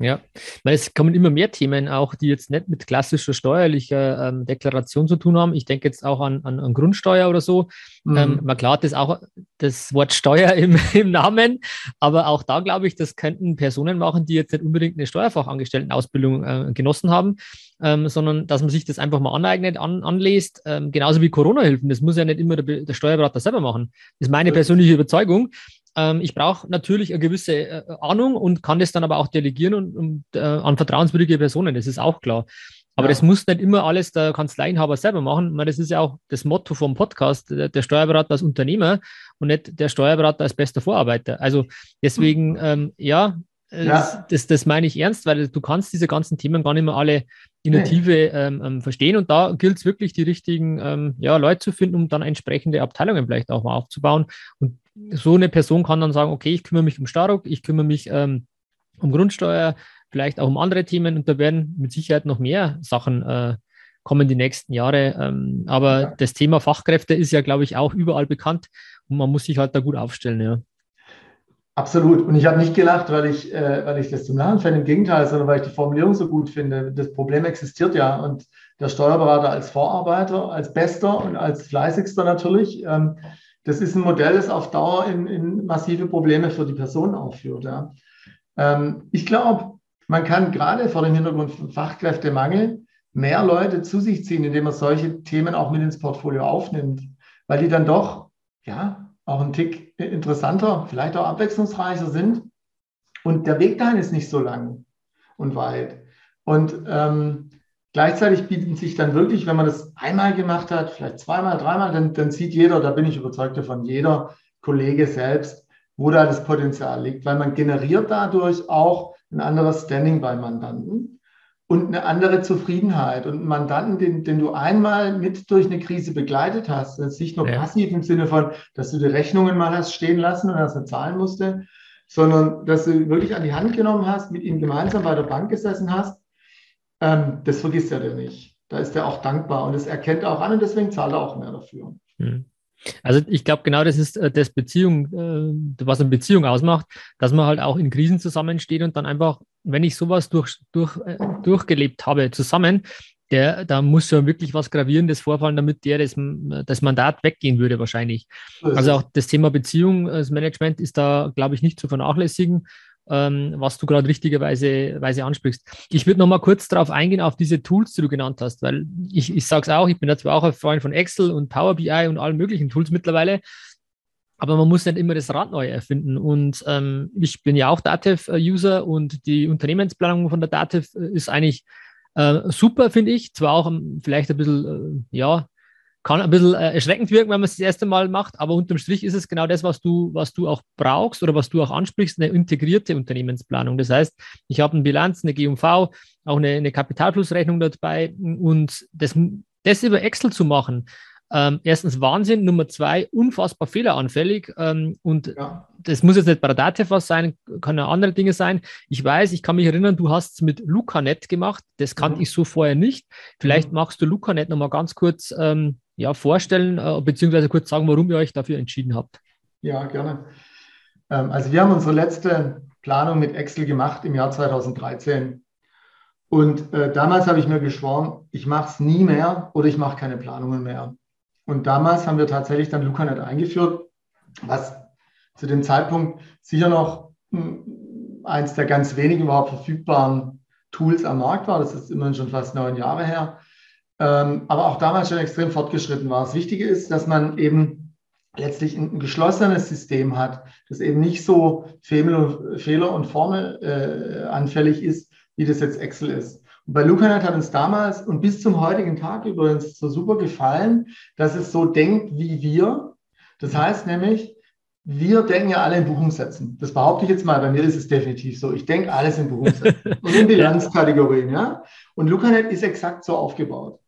A: Ja, weil es kommen immer mehr Themen auch, die jetzt nicht mit klassischer steuerlicher ähm, Deklaration zu tun haben. Ich denke jetzt auch an, an, an Grundsteuer oder so. Mhm. Ähm, man klar hat das auch das Wort Steuer im, im Namen, aber auch da glaube ich, das könnten Personen machen, die jetzt nicht unbedingt eine Steuerfachangestelltenausbildung äh, genossen haben, ähm, sondern dass man sich das einfach mal aneignet, an, anlässt. Ähm, genauso wie Corona-Hilfen. Das muss ja nicht immer der, der Steuerberater selber machen. Das ist meine persönliche Überzeugung. Ähm, ich brauche natürlich eine gewisse äh, Ahnung und kann das dann aber auch delegieren und, und äh, an vertrauenswürdige Personen, das ist auch klar. Aber ja. das muss nicht immer alles der Kanzleiinhaber selber machen. Meine, das ist ja auch das Motto vom Podcast, der, der, Steuerberater als Unternehmer und nicht der Steuerberater als bester Vorarbeiter. Also deswegen, ähm, ja, ja. Das, das, das, meine ich ernst, weil du kannst diese ganzen Themen gar nicht mehr alle in der nee. Tiefe ähm, ähm, verstehen. Und da gilt es wirklich, die richtigen ähm, ja, Leute zu finden, um dann entsprechende Abteilungen vielleicht auch mal aufzubauen. Und so eine Person kann dann sagen, okay, ich kümmere mich um Staruk, ich kümmere mich ähm, um Grundsteuer, vielleicht auch um andere Themen und da werden mit Sicherheit noch mehr Sachen äh, kommen die nächsten Jahre. Ähm, aber ja. das Thema Fachkräfte ist ja, glaube ich, auch überall bekannt und man muss sich halt da gut aufstellen, ja.
B: Absolut. Und ich habe nicht gelacht, weil ich, äh, weil ich das zum Lachen fände. Im Gegenteil, sondern weil ich die Formulierung so gut finde. Das Problem existiert ja. Und der Steuerberater als Vorarbeiter, als Bester und als Fleißigster natürlich, ähm, das ist ein Modell, das auf Dauer in, in massive Probleme für die Person aufführt. Ja. Ähm, ich glaube, man kann gerade vor dem Hintergrund von Fachkräftemangel mehr Leute zu sich ziehen, indem man solche Themen auch mit ins Portfolio aufnimmt, weil die dann doch ja auch ein Tick interessanter, vielleicht auch abwechslungsreicher sind. Und der Weg dahin ist nicht so lang und weit. Und ähm, gleichzeitig bieten sich dann wirklich, wenn man das einmal gemacht hat, vielleicht zweimal, dreimal, dann, dann sieht jeder, da bin ich überzeugt davon, jeder Kollege selbst, wo da das Potenzial liegt, weil man generiert dadurch auch ein anderes Standing bei Mandanten und eine andere Zufriedenheit. Und einen Mandanten, den, den du einmal mit durch eine Krise begleitet hast, das ist nicht nur ja. passiv im Sinne von, dass du die Rechnungen mal hast stehen lassen und dass er zahlen musste, sondern dass du wirklich an die Hand genommen hast, mit ihm gemeinsam bei der Bank gesessen hast ähm, das vergisst er denn nicht. Da ist er auch dankbar und das erkennt er auch an und deswegen zahlt er auch mehr dafür.
A: Hm. Also ich glaube, genau das ist äh, das Beziehung, äh, was eine Beziehung ausmacht, dass man halt auch in Krisen zusammensteht und dann einfach, wenn ich sowas durch, durch, äh, durchgelebt habe, zusammen, der, da muss ja wirklich was Gravierendes vorfallen, damit der das, das Mandat weggehen würde wahrscheinlich. Also auch das Thema Beziehungsmanagement ist da, glaube ich, nicht zu vernachlässigen ähm, was du gerade richtigerweise Weise ansprichst. Ich würde noch mal kurz darauf eingehen, auf diese Tools, die du genannt hast, weil ich, ich sage es auch, ich bin zwar auch ein Freund von Excel und Power BI und allen möglichen Tools mittlerweile, aber man muss nicht immer das Rad neu erfinden. Und ähm, ich bin ja auch Dativ-User und die Unternehmensplanung von der Dativ ist eigentlich äh, super, finde ich. Zwar auch um, vielleicht ein bisschen, äh, ja, kann ein bisschen äh, erschreckend wirken, wenn man es das erste Mal macht, aber unterm Strich ist es genau das, was du, was du auch brauchst oder was du auch ansprichst, eine integrierte Unternehmensplanung. Das heißt, ich habe eine Bilanz, eine GUV, auch eine, eine Kapitalflussrechnung dabei und das, das über Excel zu machen, ähm, erstens Wahnsinn, Nummer zwei unfassbar fehleranfällig ähm, und ja. das muss jetzt nicht bei der Datev sein, kann ja andere Dinge sein. Ich weiß, ich kann mich erinnern, du hast es mit LucaNet gemacht, das kannte mhm. ich so vorher nicht. Vielleicht mhm. magst du LucaNet nochmal ganz kurz ähm, ja, vorstellen, äh, beziehungsweise kurz sagen, warum ihr euch dafür entschieden habt.
B: Ja, gerne. Ähm, also wir haben unsere letzte Planung mit Excel gemacht im Jahr 2013. Und äh, damals habe ich mir geschworen, ich mache es nie mehr oder ich mache keine Planungen mehr. Und damals haben wir tatsächlich dann LucaNet eingeführt, was zu dem Zeitpunkt sicher noch hm, eins der ganz wenigen überhaupt verfügbaren Tools am Markt war. Das ist immerhin schon fast neun Jahre her. Ähm, aber auch damals schon extrem fortgeschritten war. Das Wichtige ist, dass man eben letztlich ein, geschlossenes System hat, das eben nicht so Fehler und Formel äh, anfällig ist, wie das jetzt Excel ist. Und bei LucaNet hat uns damals und bis zum heutigen Tag übrigens so super gefallen, dass es so denkt wie wir. Das heißt nämlich, wir denken ja alle in Buchungssätzen. Das behaupte ich jetzt mal, bei mir ist es definitiv so. Ich denke alles in Buchungssätzen und in Bilanzkategorien. Ja? Und LucaNet ist exakt so aufgebaut.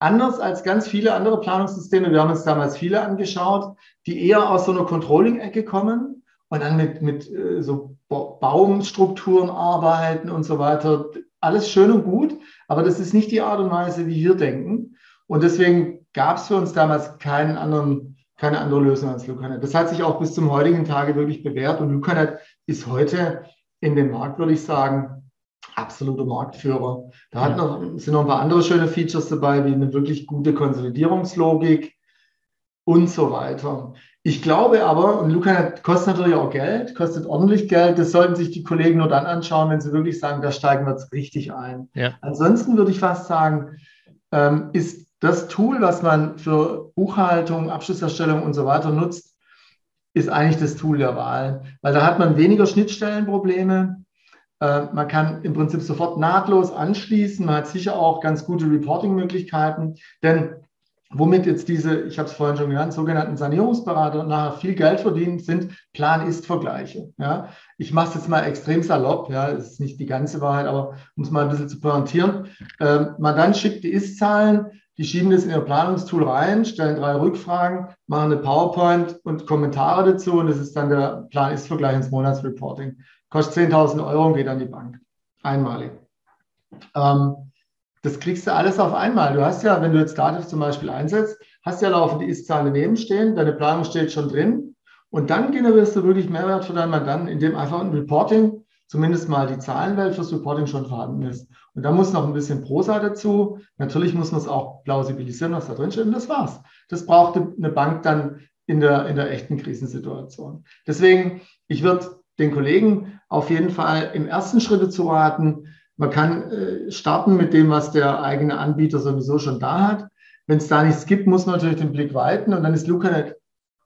B: Anders als ganz viele andere Planungssysteme, wir haben uns damals viele angeschaut, die eher aus so einer Controlling-Ecke kommen und dann mit, mit äh, so Baumstrukturen arbeiten und so weiter. Alles schön und gut, aber das ist nicht die Art und Weise, wie wir denken. Und deswegen gab es für uns damals keinen anderen, keine andere Lösung als LucaNet. Das hat sich auch bis zum heutigen Tage wirklich bewährt und LucaNet ist heute in dem Markt, würde ich sagen, absoluter Marktführer. Da hat noch, sind noch ein paar andere schöne Features dabei, wie eine wirklich gute Konsolidierungslogik und so weiter. Ich glaube aber, und Luca kostet natürlich auch Geld, kostet ordentlich Geld, das sollten sich die Kollegen nur dann anschauen, wenn sie wirklich sagen, da steigen wir jetzt richtig ein. Ja. Ansonsten würde ich fast sagen, ähm, ist das Tool, was man für Buchhaltung, Abschlusserstellung und so weiter nutzt, ist eigentlich das Tool der Wahl, weil da hat man weniger Schnittstellenprobleme, äh, man kann im Prinzip sofort nahtlos anschließen. Man hat sicher auch ganz gute Reporting-Möglichkeiten, denn womit jetzt diese, ich habe es vorhin schon genannt, sogenannten Sanierungsberater nachher viel Geld verdienen, sind Plan-Ist-Vergleiche. Ja. Ich mache es jetzt mal extrem salopp, ja, das ist nicht die ganze Wahrheit, aber um es mal ein bisschen zu pointieren. Äh, man dann schickt die Ist-Zahlen, die schieben das in ihr Planungstool rein, stellen drei Rückfragen, machen eine PowerPoint und Kommentare dazu und das ist dann der Plan-Ist-Vergleich ins Monatsreporting kostet 10.000 Euro und geht an die Bank. Einmalig. Ähm, das kriegst du alles auf einmal. Du hast ja, wenn du jetzt Dativ zum Beispiel einsetzt, hast ja laufend die Ist-Zahlen daneben stehen, deine Planung steht schon drin und dann generierst du wirklich Mehrwert für deinen Mandanten, indem einfach ein Reporting, zumindest mal die Zahlenwelt fürs Reporting schon vorhanden ist. Und da muss noch ein bisschen Prosa dazu. Natürlich muss man es auch plausibilisieren, was da drin steht und das war's. Das braucht eine Bank dann in der, in der echten Krisensituation. Deswegen, ich würde den Kollegen auf jeden Fall im ersten Schritt zu raten, man kann äh, starten mit dem, was der eigene Anbieter sowieso schon da hat. Wenn es da nichts gibt, muss man natürlich den Blick weiten und dann ist LucaNet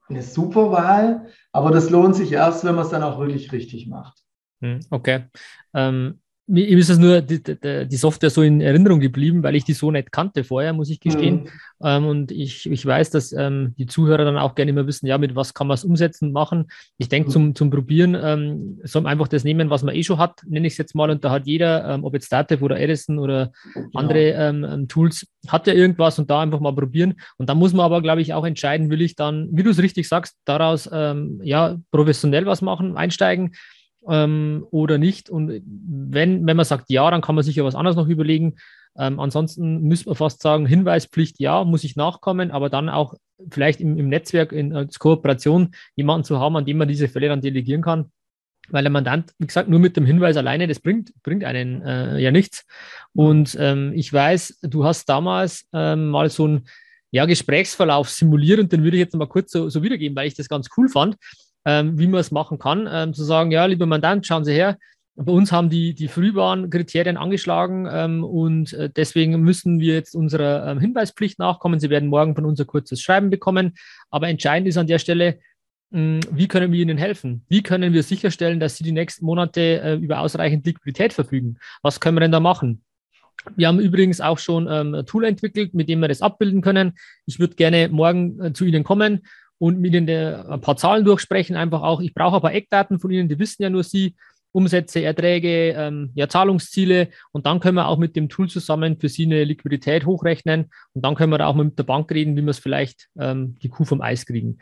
B: eine super Wahl, aber das lohnt sich erst, wenn man es dann auch wirklich richtig macht.
A: Hm, okay. Ähm, mir ist es nur die, die, Software so in Erinnerung geblieben, weil ich die so nicht kannte vorher, muss ich gestehen. Mhm. Ähm, und ich, ich weiß, dass ähm, die Zuhörer dann auch gerne immer wissen, ja, mit was kann man es umsetzen, machen. Ich denke, mhm. zum, zum Probieren ähm, soll man einfach das nehmen, was man eh schon hat, nenne ich es jetzt mal. Und da hat jeder, ähm, ob jetzt Datev oder Edison oder andere ähm, ähm, Tools, hat ja irgendwas und da einfach mal probieren. Und da muss man aber, glaube ich, auch entscheiden, will ich dann, wie du es richtig sagst, daraus ja professionell was machen, einsteigen ähm, oder nicht. Und wenn, wenn man sagt ja, dann kann man sich ja was anderes noch überlegen. Ähm, ansonsten müsste man fast sagen, Hinweispflicht ja, muss ich nachkommen, aber dann auch vielleicht im, im Netzwerk in, als Kooperation jemanden zu haben, an dem man diese Fälle dann delegieren kann. Weil der Mandant, wie gesagt, nur mit dem Hinweis alleine, das bringt, bringt einen äh, ja nichts. Und ähm, ich weiß, du hast damals ähm, mal so einen ja, Gesprächsverlauf simuliert und den würde ich jetzt mal kurz so, so wiedergeben, weil ich das ganz cool fand ähm, wie man es machen kann, ähm, zu sagen, ja, lieber Mandant, schauen Sie her, bei uns haben die, die Frühwarnkriterien angeschlagen ähm, und äh, deswegen müssen wir jetzt unserer ähm, Hinweispflicht nachkommen. Sie werden morgen von uns ein kurzes Schreiben bekommen. Aber entscheidend ist an der Stelle, wie können wir Ihnen helfen? Wie können wir sicherstellen, dass Sie die nächsten Monate äh, über ausreichend Liquidität verfügen? Was können wir denn da machen? Wir haben übrigens auch schon ähm, ein Tool entwickelt, mit dem wir das abbilden können. Ich würde gerne morgen äh, zu Ihnen kommen und mit Ihnen ein paar Zahlen durchsprechen. Einfach auch, ich brauche ein paar Eckdaten von Ihnen, die wissen ja nur Sie. Umsätze, Erträge, ähm, ja, Zahlungsziele und dann können wir auch mit dem Tool zusammen für Sie eine Liquidität hochrechnen und dann können wir auch mal mit der Bank reden, wie wir es vielleicht ähm, die Kuh vom Eis kriegen.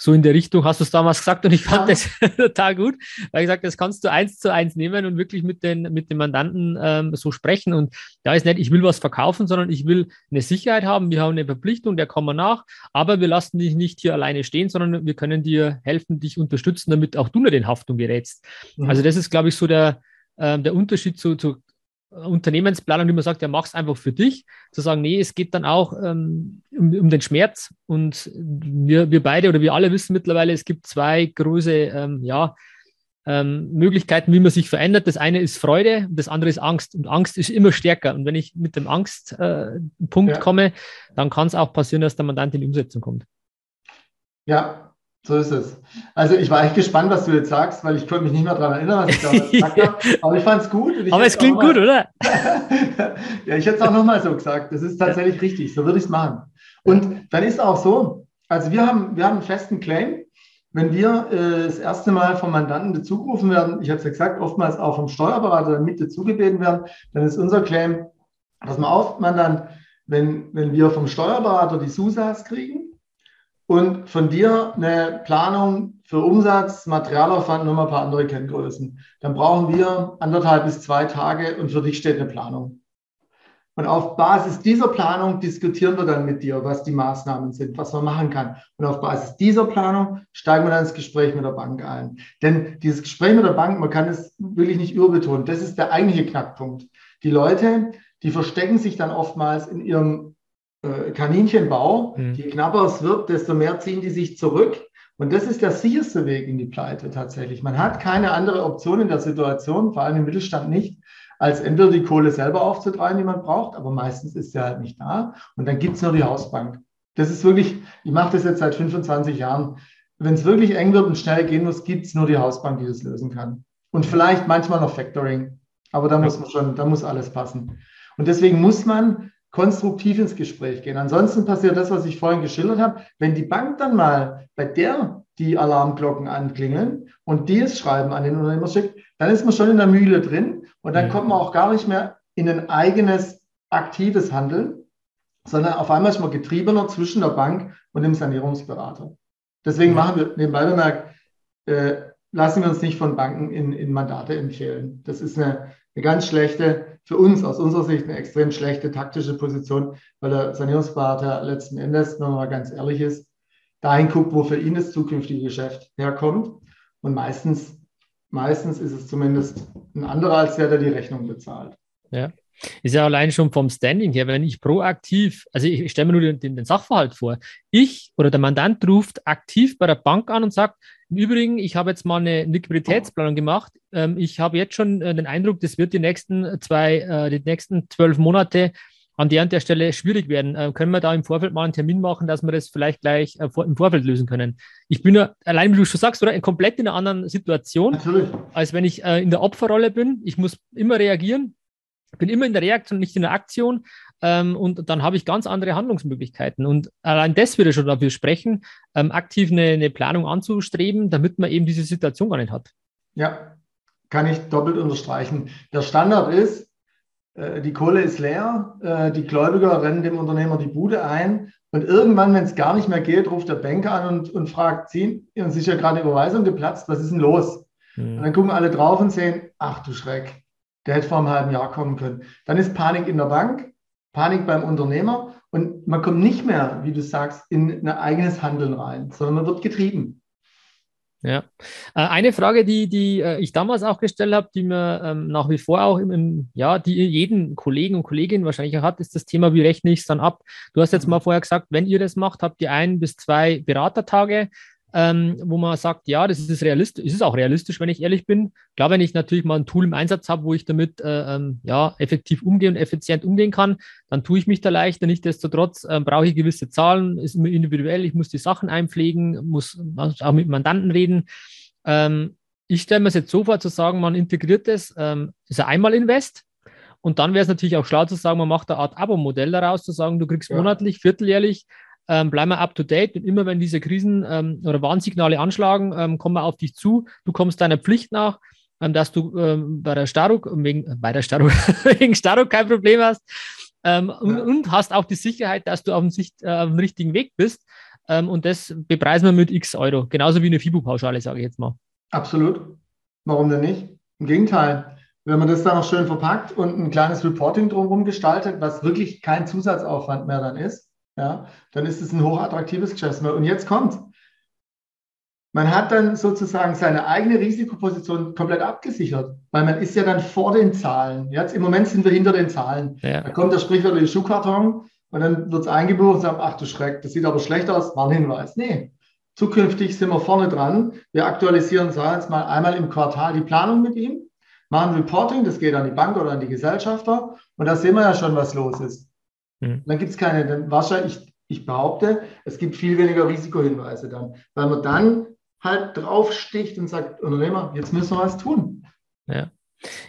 A: So in der Richtung hast du es damals gesagt und ich fand ja. das total gut, weil ich gesagt, das kannst du eins zu eins nehmen und wirklich mit den, mit den Mandanten ähm, so sprechen und da ist nicht, ich will was verkaufen, sondern ich will eine Sicherheit haben, wir haben eine Verpflichtung, der kommen wir nach, aber wir lassen dich nicht hier alleine stehen, sondern wir können dir helfen, dich unterstützen, damit auch du nicht in Haftung gerätst. Mhm. Also das ist glaube ich, so der, äh, der Unterschied zu, zu Unternehmensplanung, die man sagt, ja, mach's einfach für dich, zu sagen, nee, es geht dann auch ähm, um, um, den Schmerz. Und wir, wir beide oder wir alle wissen mittlerweile, es gibt zwei große ähm, ja, ähm, Möglichkeiten, wie man sich verändert. Das eine ist Freude, das andere ist Angst. Und Angst ist immer stärker. Und wenn ich mit dem Angstpunkt äh, ja. komme, dann kann es auch passieren, dass der Mandant in die Umsetzung kommt.
B: Ja, so ist es. Also ich war echt gespannt, was du jetzt sagst, weil ich konnte mich nicht mehr daran erinnern, was ich damals gesagt habe. Aber ich fand es gut.
A: Aber es klingt gut, oder?
B: ja, ich hätte es auch nochmal so gesagt. Das ist tatsächlich ja. richtig. So würde ich es machen. Und dann ist auch so, also wir haben, wir haben einen festen Claim. Wenn wir äh, das erste Mal vom Mandanten dazugerufen werden, ich habe es ja gesagt, oftmals auch vom Steuerberater mit dazugebeten werden, dann ist unser Claim, pass mal auf, Mandant, wenn, wenn wir vom Steuerberater die SUSAs kriegen, und von dir eine Planung für Umsatz, Materialaufwand, noch mal ein paar andere Kenngrößen. Dann brauchen wir anderthalb bis zwei Tage und für dich steht eine Planung. Und auf Basis dieser Planung diskutieren wir dann mit dir, was die Maßnahmen sind, was man machen kann. Und auf Basis dieser Planung steigen wir dann ins Gespräch mit der Bank ein. Denn dieses Gespräch mit der Bank, man kann es wirklich nicht überbetonen, das ist der eigentliche Knackpunkt. Die Leute, die verstecken sich dann oftmals in ihrem äh, Kaninchenbau. Mhm. Je knapper es wird, desto mehr ziehen die sich zurück. Und das ist der sicherste Weg in die Pleite tatsächlich. Man hat keine andere Option in der Situation, vor allem im Mittelstand nicht, als entweder die Kohle selber aufzutreiben, die man braucht, aber meistens ist sie halt nicht da. Und dann gibt es nur die Hausbank. Das ist wirklich, ich mache das jetzt seit 25 Jahren. Wenn es wirklich eng wird und schnell gehen muss, gibt es nur die Hausbank, die das lösen kann. Und vielleicht manchmal noch Factoring. Aber da muss man schon, da muss alles passen. Und deswegen muss man konstruktiv ins Gespräch gehen. Ansonsten passiert das, was ich vorhin geschildert habe. Wenn die Bank dann mal bei der die Alarmglocken anklingeln und die es schreiben an den Unternehmer schickt, dann ist man schon in der Mühle drin und dann mhm. kommt man auch gar nicht mehr in ein eigenes aktives Handeln, sondern auf einmal ist man getriebener zwischen der Bank und dem Sanierungsberater. Deswegen mhm. machen wir nebenbei bemerkt, äh, lassen wir uns nicht von Banken in, in Mandate empfehlen. Das ist eine, eine ganz schlechte, für uns aus unserer Sicht eine extrem schlechte taktische Position, weil der Sanierungsberater letzten Endes, wenn man mal ganz ehrlich ist, dahin guckt, wo für ihn das zukünftige Geschäft herkommt. Und meistens, meistens ist es zumindest ein anderer als der, der die Rechnung bezahlt.
A: Ja. Ist ja allein schon vom Standing her, wenn ich proaktiv, also ich, ich stelle mir nur den, den, Sachverhalt vor, ich oder der Mandant ruft aktiv bei der Bank an und sagt, im Übrigen, ich habe jetzt mal eine Liquiditätsplanung gemacht. Ähm, ich habe jetzt schon äh, den Eindruck, das wird die nächsten zwei, äh, die nächsten zwölf Monate an der und der Stelle schwierig werden. Äh, können wir da im Vorfeld mal einen Termin machen, dass wir das vielleicht gleich äh, vor, im Vorfeld lösen können? Ich bin ja, allein wie du schon sagst, oder komplett in einer anderen Situation, Natürlich. als wenn ich äh, in der Opferrolle bin. Ich muss immer reagieren bin immer in der Reaktion, nicht in der Aktion. Ähm, und dann habe ich ganz andere Handlungsmöglichkeiten. Und allein das würde schon dafür sprechen, ähm, aktiv eine, eine, Planung anzustreben, damit man eben diese Situation gar nicht hat.
B: Ja, kann ich doppelt unterstreichen. Der Standard ist, äh, die Kohle ist leer, äh, die Gläubiger rennen dem Unternehmer die Bude ein. Und irgendwann, wenn es gar nicht mehr geht, ruft der Banker an und, und fragt, Sie, uns ist ja gerade eine Überweisung geplatzt, was ist denn los? Mhm. Und dann gucken alle drauf und sehen, ach du Schreck, der hätte vor einem halben Jahr kommen können. Dann ist Panik in der Bank, Panik beim Unternehmer und man kommt nicht mehr, wie du sagst, in ein eigenes Handeln rein, sondern man wird getrieben.
A: Ja, äh, eine Frage, die, die äh, ich damals auch gestellt habe, die mir ähm, nach wie vor auch im, im, ja, die jeden Kollegen und Kolleginnen wahrscheinlich auch hat, ist das Thema, wie rechne ich es dann ab? Du hast jetzt mhm. mal vorher gesagt, wenn ihr das macht, habt ihr ein bis zwei Beratertage ähm, wo man sagt, ja, das ist realistisch, es ist auch realistisch, wenn ich ehrlich bin. Klar, wenn ich natürlich mal ein Tool im Einsatz habe, wo ich damit äh, ähm, ja, effektiv umgehen und effizient umgehen kann, dann tue ich mich da leichter. Nichtsdestotrotz äh, brauche ich gewisse Zahlen, ist immer individuell, ich muss die Sachen einpflegen, muss auch mit Mandanten reden. Ähm, ich stelle mir es jetzt so vor, zu sagen, man integriert das, ähm, ist ein Einmal-Invest, und dann wäre es natürlich auch schlau zu sagen, man macht eine Art Abo-Modell daraus, zu sagen, du kriegst ja. monatlich, vierteljährlich ähm, bleiben wir up to date und immer wenn diese Krisen ähm, oder Warnsignale anschlagen, ähm, kommen wir auf dich zu. Du kommst deiner Pflicht nach, ähm, dass du ähm, bei der Staruk, wegen, äh, bei der Staruk, wegen Staruk kein Problem hast ähm, ja. und, und, hast auch die Sicherheit, dass du auf dem, Sicht, äh, auf dem richtigen Weg bist. und das bepreisen wir mit x Euro. Genauso wie eine FIBU-Pauschale, sage ich jetzt mal.
B: Absolut. Warum denn nicht? Im Gegenteil. Wenn man das dann noch schön verpackt und ein kleines Reporting drumherum gestaltet, was wirklich kein Zusatzaufwand mehr dann ist, ja, dann ist es ein hochattraktives Geschäftsmodell. Und jetzt kommt, man hat dann sozusagen seine eigene Risikoposition komplett abgesichert, weil man ist ja dann vor den Zahlen. Jetzt im Moment sind wir hinter den Zahlen. Ja. Da kommt der sprichwörtliche Schuhkarton und dann wird es eingebucht und sagt, ach du Schreck, das sieht aber schlecht aus, Warnhinweis. Nee, zukünftig sind wir vorne dran. Wir aktualisieren, sagen wir jetzt mal, einmal im Quartal die Planung mit ihm, machen Reporting, das geht an die Bank oder an die Gesellschafter und da sehen wir ja schon, was los ist. Mhm. Dann gibt es keine, dann wahrscheinlich, ich, ich behaupte, es gibt viel weniger Risikohinweise dann, weil man dann halt draufsticht und sagt, Unternehmer, jetzt müssen wir was tun.
A: Ja.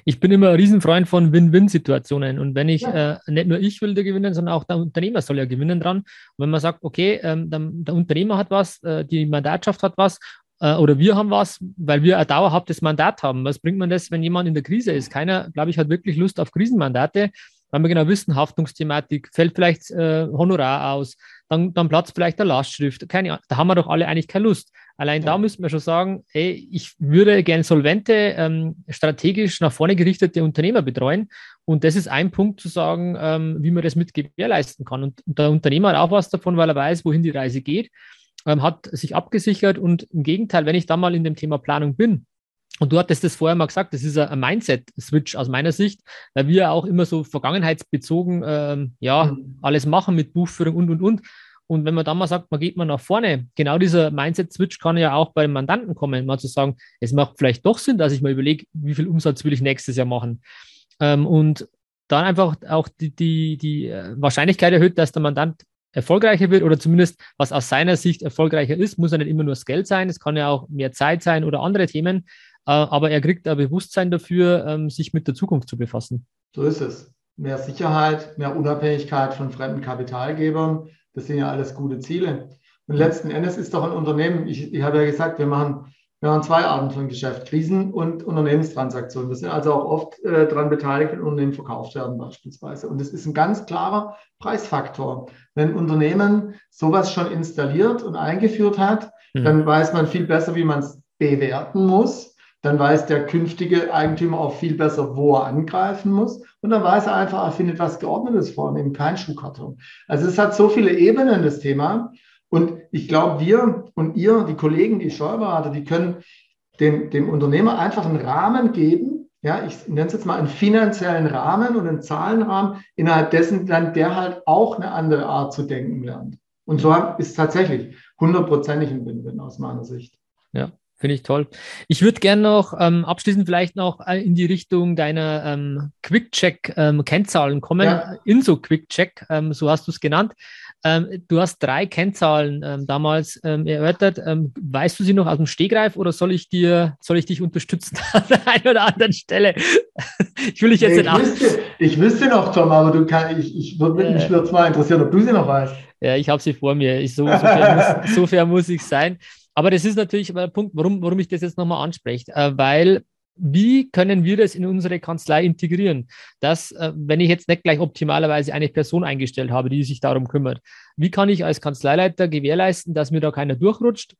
A: Ich bin immer ein Riesenfreund von Win-Win-Situationen. Und wenn ich, ja. äh, nicht nur ich will da gewinnen, sondern auch der Unternehmer soll ja gewinnen dran. Und wenn man sagt, okay, ähm, der, der, Unternehmer hat was, äh, die Mandatschaft hat was äh, oder wir haben was, weil wir ein dauerhaftes Mandat haben. Was bringt man das, wenn jemand in der Krise ist? Keiner, glaube ich, hat wirklich Lust auf Krisenmandate weil wir genau wissen, Haftungsthematik, fällt vielleicht äh, Honorar aus, dann, dann platzt vielleicht der Lastschrift. Keine Ahnung, da haben wir doch alle eigentlich keine Lust. Allein ja. da müssen wir schon sagen, ey, ich würde gerne solvente, ähm, strategisch nach vorne gerichtete Unternehmer betreuen. Und das ist ein Punkt zu sagen, ähm, wie man das mit gewährleisten kann. Und, und der Unternehmer hat auch was davon, weil er weiß, wohin die Reise geht, ähm, hat sich abgesichert. Und im Gegenteil, wenn ich da mal in dem Thema Planung bin, und du hattest das vorher mal gesagt, das ist ein Mindset-Switch aus meiner Sicht, weil wir auch immer so vergangenheitsbezogen ähm, ja, mhm. alles machen mit Buchführung und und und. Und wenn man dann mal sagt, man geht mal nach vorne, genau dieser Mindset-Switch kann ja auch beim Mandanten kommen, mal zu sagen, es macht vielleicht doch Sinn, dass ich mal überlege, wie viel Umsatz will ich nächstes Jahr machen. Ähm, und dann einfach auch die, die, die äh, Wahrscheinlichkeit erhöht, dass der Mandant erfolgreicher wird oder zumindest was aus seiner Sicht erfolgreicher ist, muss ja nicht immer nur das Geld sein, es kann ja auch mehr Zeit sein oder andere Themen. Äh, aber er kriegt ein Bewusstsein dafür, ähm, sich mit der Zukunft zu befassen.
B: So ist es. Mehr Sicherheit, mehr Unabhängigkeit von fremden Kapitalgebern, das sind ja alles gute Ziele. Und letzten Endes ist doch ein Unternehmen, ich, ich habe ja gesagt, wir machen, wir machen zwei Arten von Geschäft, Krisen- und Unternehmenstransaktionen. Wir sind also auch oft äh, daran beteiligt, wenn Unternehmen verkauft werden beispielsweise. Und das ist ein ganz klarer Preisfaktor. Wenn ein Unternehmen sowas schon installiert und eingeführt hat, mhm. dann weiß man viel besser, wie man es bewerten muss dann weiß der künftige Eigentümer auch viel besser, wo er angreifen muss. Und dann weiß er einfach, er findet was Geordnetes vor, eben kein Schuhkarton. Also es hat so viele Ebenen, das Thema. Und ich glaube, wir und ihr, die Kollegen, die Steuerberater, die können dem, dem Unternehmer einfach einen Rahmen geben, ja, ich nenne es jetzt mal einen finanziellen Rahmen und einen Zahlenrahmen, innerhalb dessen dann der halt auch eine andere Art zu denken lernt. Und so ist tatsächlich hundertprozentig ein Win-Win aus meiner Sicht.
A: Ja, Finde ich toll. Ich würde gerne noch ähm, abschließend vielleicht noch äh, in die Richtung deiner ähm, Quick-Check-Kennzahlen ähm, kommen. Ja. Inso Quick-Check, ähm, so hast du es genannt. Ähm, du hast drei Kennzahlen ähm, damals erörtert. weißt du sie noch aus dem Stegreif oder soll ich dir, soll ich dich unterstützen an der einen oder anderen Stelle?
B: ich will dich jetzt nee, ich, wüsste, ich wüsste noch, Tom, aber du kann, ich, ich würde äh, mich würde mal interessieren, ob du sie noch weißt.
A: Ja, ich habe sie vor mir. Ich, so, so, fair muss, so fair muss ich sein. Aber das ist natürlich der Punkt, warum, warum ich das jetzt nochmal anspreche, äh, weil wie können wir das in unsere Kanzlei integrieren? Dass, äh, wenn ich jetzt nicht gleich optimalerweise eine Person eingestellt habe, die sich darum kümmert, wie kann ich als Kanzleileiter gewährleisten, dass mir da keiner durchrutscht?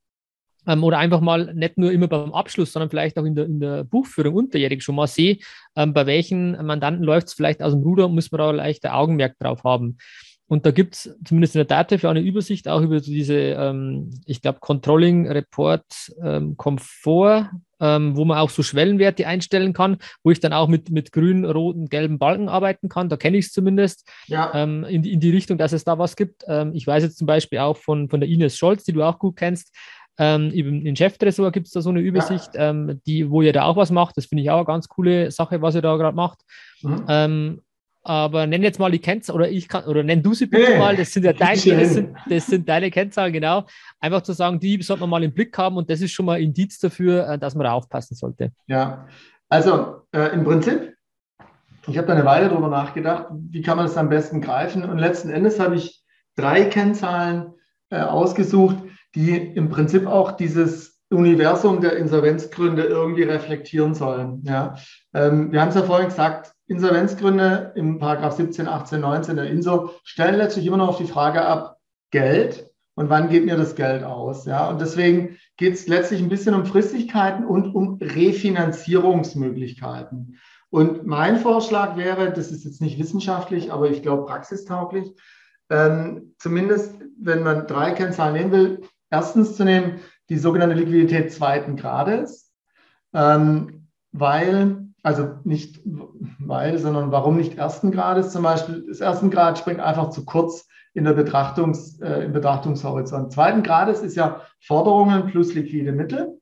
A: Ähm, oder einfach mal nicht nur immer beim Abschluss, sondern vielleicht auch in der, in der Buchführung unterjährig schon mal sehe, ähm, bei welchen Mandanten läuft es vielleicht aus dem Ruder, muss man da leicht ein Augenmerk drauf haben. Und da gibt es zumindest in der Date für eine Übersicht auch über diese, ähm, ich glaube, Controlling Report ähm, Komfort, ähm, wo man auch so Schwellenwerte einstellen kann, wo ich dann auch mit, mit grünen, roten, gelben Balken arbeiten kann. Da kenne ich es zumindest ja. ähm, in, die, in die Richtung, dass es da was gibt. Ähm, ich weiß jetzt zum Beispiel auch von, von der Ines Scholz, die du auch gut kennst. Ähm, in Cheftresor gibt es da so eine Übersicht, ja. ähm, die, wo ihr da auch was macht. Das finde ich auch eine ganz coole Sache, was ihr da gerade macht. Mhm. Ähm, aber nenn jetzt mal die Kennzahlen, oder ich kann, oder nenn du sie bitte mal, das sind ja deine, das sind, das sind deine Kennzahlen, genau. Einfach zu sagen, die sollte man mal im Blick haben und das ist schon mal Indiz dafür, äh, dass man da aufpassen sollte.
B: Ja, also äh, im Prinzip, ich habe da eine Weile drüber nachgedacht, wie kann man das am besten greifen und letzten Endes habe ich drei Kennzahlen äh, ausgesucht, die im Prinzip auch dieses Universum der Insolvenzgründe irgendwie reflektieren sollen. Ja. Ähm, wir haben es ja vorhin gesagt, Insolvenzgründe im Paragraph 17, 18, 19 der INSO stellen letztlich immer noch auf die Frage ab, Geld und wann geht mir das Geld aus? Ja, und deswegen geht es letztlich ein bisschen um Fristigkeiten und um Refinanzierungsmöglichkeiten. Und mein Vorschlag wäre, das ist jetzt nicht wissenschaftlich, aber ich glaube praxistauglich, ähm, zumindest wenn man drei Kennzahlen nehmen will, erstens zu nehmen die sogenannte Liquidität zweiten Grades, ähm, weil also nicht weil, sondern warum nicht ersten Grades zum Beispiel. Das ersten Grad springt einfach zu kurz in der Betrachtungs, äh, im Betrachtungshorizont. Zweiten Grades ist ja Forderungen plus liquide Mittel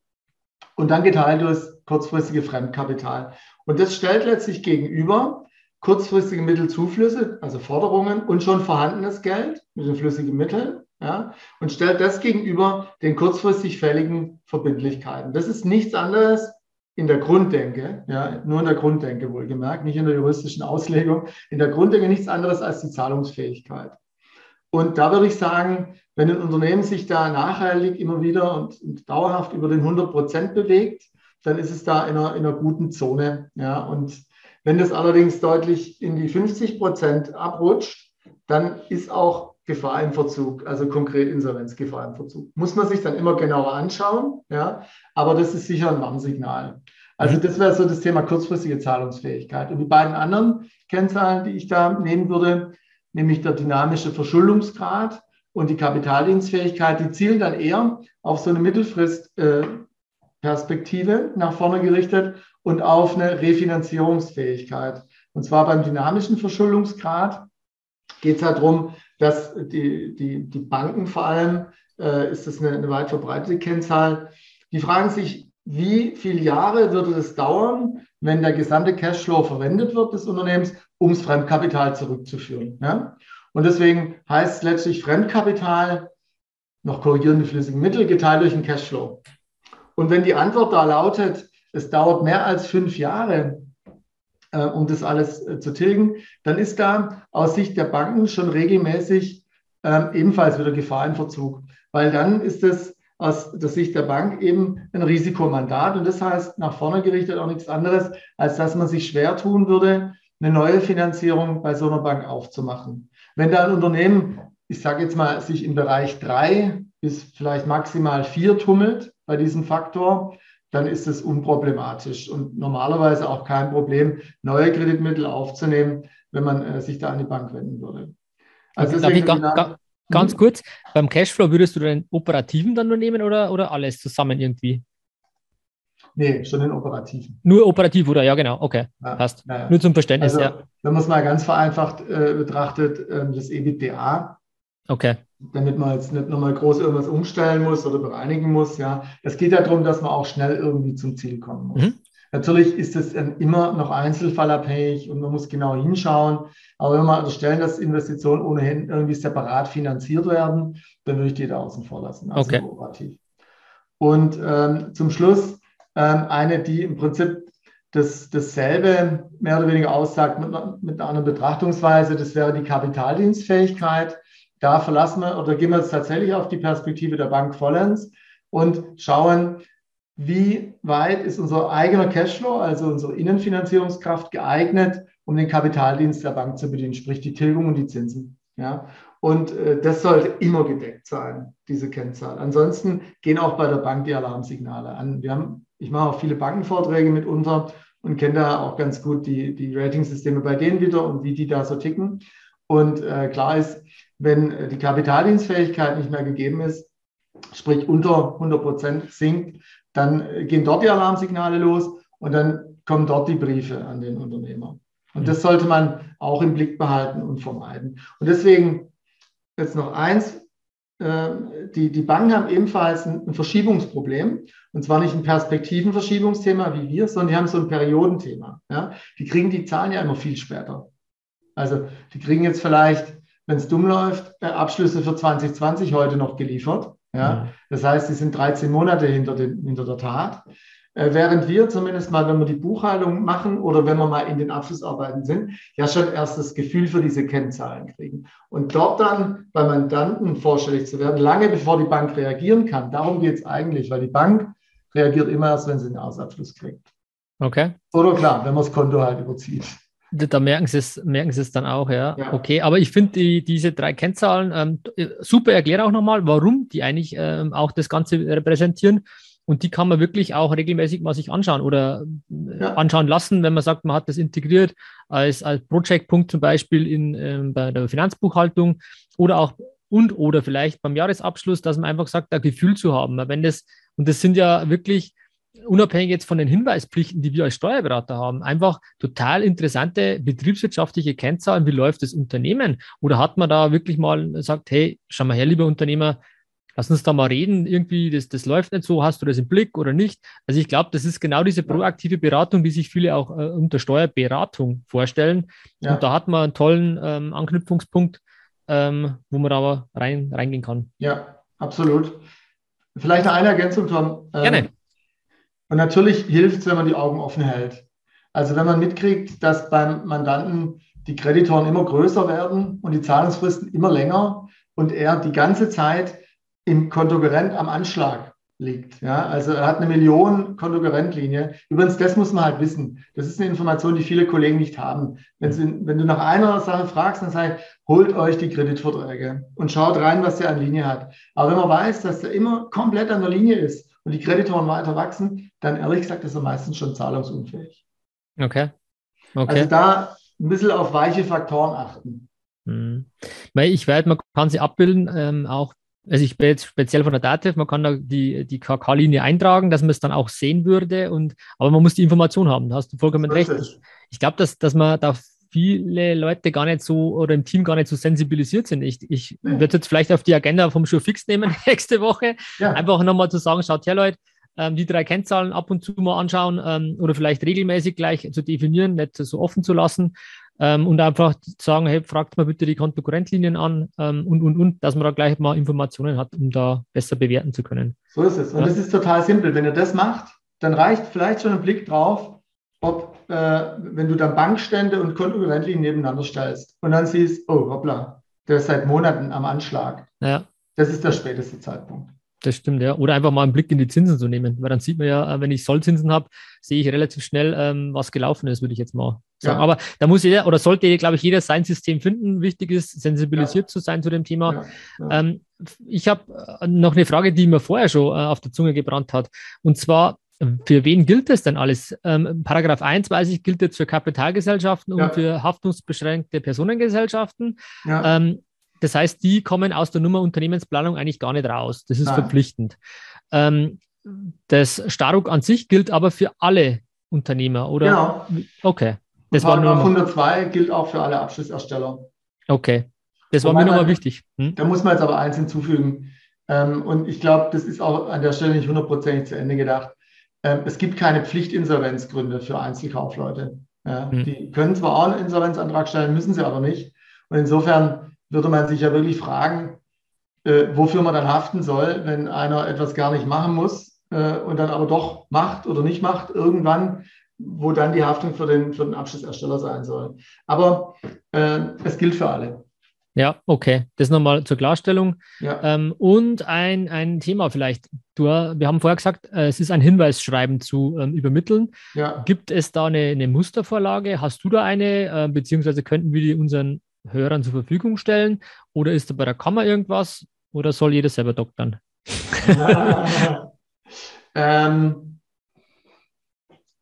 B: und dann geteilt durch kurzfristige Fremdkapital. Und das stellt letztlich gegenüber kurzfristige Mittelzuflüsse, also Forderungen und schon vorhandenes Geld mit den flüssigen Mitteln, ja, und stellt das gegenüber den kurzfristig fälligen Verbindlichkeiten. Das ist nichts anderes in der Grunddenke, ja, nur in der Grunddenke wohlgemerkt, nicht in der juristischen Auslegung, in der Grunddenke nichts anderes als die Zahlungsfähigkeit. Und da würde ich sagen, wenn ein Unternehmen sich da nachhaltig immer wieder und, und dauerhaft über den 100 Prozent bewegt, dann ist es da in einer, in einer guten Zone. Ja. Und wenn das allerdings deutlich in die 50 Prozent abrutscht, dann ist auch Gefahr im Verzug, also konkret Insolvenzgefahr im Verzug. Muss man sich dann immer genauer anschauen, ja, aber das ist sicher ein Warnsignal. Also das wäre so das Thema kurzfristige Zahlungsfähigkeit. Und die beiden anderen Kennzahlen, die ich da nehmen würde, nämlich der dynamische Verschuldungsgrad und die Kapitaldienstfähigkeit, die zielen dann eher auf so eine Mittelfristperspektive äh, nach vorne gerichtet und auf eine Refinanzierungsfähigkeit. Und zwar beim dynamischen Verschuldungsgrad geht es halt darum, dass die, die, die Banken vor allem, äh, ist das eine, eine weit verbreitete Kennzahl, die fragen sich, wie viele Jahre würde es dauern, wenn der gesamte Cashflow verwendet wird des Unternehmens, um das Fremdkapital zurückzuführen. Ja? Und deswegen heißt es letztlich Fremdkapital, noch korrigierende flüssige Mittel, geteilt durch den Cashflow. Und wenn die Antwort da lautet, es dauert mehr als fünf Jahre, äh, um das alles äh, zu tilgen, dann ist da aus Sicht der Banken schon regelmäßig äh, ebenfalls wieder Gefahr im Verzug, weil dann ist es aus der Sicht der Bank eben ein Risikomandat und das heißt nach vorne gerichtet auch nichts anderes, als dass man sich schwer tun würde, eine neue Finanzierung bei so einer Bank aufzumachen. Wenn da ein Unternehmen, ich sage jetzt mal, sich im Bereich drei bis vielleicht maximal vier tummelt bei diesem Faktor, dann ist es unproblematisch und normalerweise auch kein Problem, neue Kreditmittel aufzunehmen, wenn man äh, sich da an die Bank wenden würde.
A: Also Darf ich ga, ga, ganz mhm. kurz, beim Cashflow würdest du den operativen dann nur nehmen oder, oder alles zusammen irgendwie?
B: Nee, schon in operativen.
A: Nur operativ, oder? Ja, genau. Okay, ja, passt. Ja, Nur zum Verständnis,
B: also,
A: ja.
B: Wenn man es mal ganz vereinfacht äh, betrachtet, äh, das EBITDA.
A: Okay.
B: Damit man jetzt nicht nochmal groß irgendwas umstellen muss oder bereinigen muss, ja. Es geht ja darum, dass man auch schnell irgendwie zum Ziel kommen muss. Mhm. Natürlich ist es immer noch einzelfallabhängig und man muss genau hinschauen. Aber wenn wir unterstellen, dass Investitionen ohnehin irgendwie separat finanziert werden, dann würde ich die da außen vor lassen.
A: Also okay.
B: operativ. Und ähm, zum Schluss ähm, eine, die im Prinzip das, dasselbe mehr oder weniger aussagt mit, mit einer anderen Betrachtungsweise. Das wäre die Kapitaldienstfähigkeit. Da verlassen wir oder gehen wir jetzt tatsächlich auf die Perspektive der Bank vollends und schauen, wie weit ist unser eigener Cashflow, also unsere Innenfinanzierungskraft geeignet, um den Kapitaldienst der Bank zu bedienen, sprich die Tilgung und die Zinsen. Ja? Und äh, das sollte immer gedeckt sein, diese Kennzahl. Ansonsten gehen auch bei der Bank die Alarmsignale an. Wir haben, ich mache auch viele Bankenvorträge mitunter und kenne da auch ganz gut die, die Ratingsysteme bei denen wieder und wie die da so ticken. Und äh, klar ist, wenn äh, die Kapitaldienstfähigkeit nicht mehr gegeben ist, sprich unter 100 Prozent sinkt, dann gehen dort die Alarmsignale los und dann kommen dort die Briefe an den Unternehmer. Und das sollte man auch im Blick behalten und vermeiden. Und deswegen jetzt noch eins. Ähm, die, die Banken haben ebenfalls ein, ein Verschiebungsproblem. Und zwar nicht ein Perspektivenverschiebungsthema wie wir, sondern die haben so ein Periodenthema. Ja? Die kriegen die Zahlen ja immer viel später. Also die kriegen jetzt vielleicht, wenn es dumm läuft, äh, Abschlüsse für 2020 heute noch geliefert. Ja? Das heißt, sie sind 13 Monate hinter, den, hinter der Tat. Äh, während wir zumindest mal, wenn wir die Buchhaltung machen oder wenn wir mal in den Abschlussarbeiten sind, ja schon erst das Gefühl für diese Kennzahlen kriegen. Und dort dann bei Mandanten vorstellig zu werden, lange bevor die Bank reagieren kann. Darum geht es eigentlich, weil die Bank reagiert immer erst, wenn sie den Ausabschluss kriegt.
A: Okay.
B: Oder klar, wenn man das Konto halt überzieht.
A: Da merken sie es, merken sie es dann auch, ja. ja. Okay, aber ich finde die, diese drei Kennzahlen ähm, super. Erkläre auch nochmal, warum die eigentlich ähm, auch das Ganze repräsentieren. Und die kann man wirklich auch regelmäßig mal sich anschauen oder äh, ja. anschauen lassen, wenn man sagt, man hat das integriert als, als Project-Punkt zum Beispiel in, ähm, bei der Finanzbuchhaltung oder auch und oder vielleicht beim Jahresabschluss, dass man einfach sagt, ein Gefühl zu haben. Wenn das, und das sind ja wirklich unabhängig jetzt von den Hinweispflichten, die wir als Steuerberater haben, einfach total interessante betriebswirtschaftliche Kennzahlen. Wie läuft das Unternehmen? Oder hat man da wirklich mal gesagt, hey, schau mal her, lieber Unternehmer, lass uns da mal reden, irgendwie, das, das läuft nicht so, hast du das im Blick oder nicht? Also ich glaube, das ist genau diese proaktive Beratung, die sich viele auch äh, unter Steuerberatung vorstellen. Ja. Und da hat man einen tollen ähm, Anknüpfungspunkt, ähm, wo man da rein, reingehen kann.
B: Ja, absolut. Vielleicht eine Ergänzung, Tom.
A: Ähm, Gerne.
B: Und natürlich hilft es, wenn man die Augen offen hält. Also wenn man mitkriegt, dass beim Mandanten die Kreditoren immer größer werden und die Zahlungsfristen immer länger und er die ganze Zeit im Kontogerent am Anschlag liegt. Ja, also er hat eine Million Kontogerentlinie. Übrigens, das muss man halt wissen. Das ist eine Information, die viele Kollegen nicht haben. Wenn, sie, wenn du nach einer Sache fragst, dann sag ich, holt euch die Kreditverträge und schaut rein, was der an Linie hat. Aber wenn man weiß, dass der immer komplett an der Linie ist und die Kreditoren weiter wachsen, dann ehrlich gesagt ist er meistens schon zahlungsunfähig.
A: Okay.
B: okay. Also da ein bisschen auf weiche Faktoren achten.
A: Hm. Ich werde, man kann sie abbilden, ähm, auch also ich bin jetzt speziell von der DATEV, man kann da die, die KK-Linie eintragen, dass man es dann auch sehen würde, und, aber man muss die Information haben, da hast du vollkommen recht. Ich, ich glaube, dass, dass man da viele Leute gar nicht so oder im Team gar nicht so sensibilisiert sind. Ich, ich ja. würde jetzt vielleicht auf die Agenda vom Show fix nehmen nächste Woche. Ja. Einfach nochmal zu sagen, schaut her, Leute, ähm, die drei Kennzahlen ab und zu mal anschauen ähm, oder vielleicht regelmäßig gleich zu definieren, nicht so offen zu lassen ähm, und einfach sagen, hey, fragt mal bitte die Konkurrentlinien an und, und, und, dass man da gleich mal Informationen hat, um da besser bewerten zu können.
B: So ist es. Und ja. das ist total simpel. Wenn ihr das macht, dann reicht vielleicht schon ein Blick drauf, ob, wenn du dann Bankstände und Konkurrentlinien nebeneinander stellst und dann siehst, oh, hoppla, der ist seit Monaten am Anschlag.
A: Ja.
B: Das ist der späteste Zeitpunkt.
A: Das stimmt, ja. Oder einfach mal einen Blick in die Zinsen zu nehmen, weil dann sieht man ja, äh, wenn ich Sollzinsen habe, sehe ich relativ schnell, ähm, was gelaufen ist, würde ich jetzt mal sagen. Ja. Aber da muss jeder oder sollte, glaube ich, jeder sein System finden. Wichtig ist, sensibilisiert ja. zu sein zu dem Thema. Ja. Ähm, ich habe äh, noch eine Frage, die mir vorher schon äh, auf der Zunge gebrannt hat. Und zwar, für wen gilt das denn alles? Ähm, Paragraph 1, weiß ich, gilt jetzt für Kapitalgesellschaften und für haftungsbeschränkte Personengesellschaften. Ähm, das heißt, die kommen aus der Nummer Unternehmensplanung eigentlich gar nicht raus. Das ist Nein. verpflichtend. Ähm, das Staruk an sich gilt aber für alle Unternehmer, oder?
B: Genau.
A: Okay.
B: Das war nur 102 gilt auch für alle Abschlussersteller.
A: Okay. Das war mir nochmal wichtig.
B: Hm? Da muss man jetzt aber eins hinzufügen. Ähm, und ich glaube, das ist auch an der Stelle nicht hundertprozentig zu Ende gedacht. Ähm, es gibt keine Pflichtinsolvenzgründe für Einzelkaufleute. Ja, hm. Die können zwar auch einen Insolvenzantrag stellen, müssen sie aber nicht. Und insofern würde man sich ja wirklich fragen, äh, wofür man dann haften soll, wenn einer etwas gar nicht machen muss äh, und dann aber doch macht oder nicht macht, irgendwann, wo dann die Haftung für den, für den Abschlussersteller sein soll. Aber äh, es gilt für alle.
A: Ja, okay. Das nochmal zur Klarstellung. Ja. Ähm, und ein, ein Thema vielleicht. Du, wir haben vorher gesagt, äh, es ist ein Hinweisschreiben zu ähm, übermitteln. Ja. Gibt es da eine, eine, Mustervorlage? Hast du da eine? Äh, beziehungsweise könnten wir die unseren Hörern zur Verfügung stellen? Oder ist da bei der Kammer irgendwas? Oder soll jeder selber doktern?
B: ähm,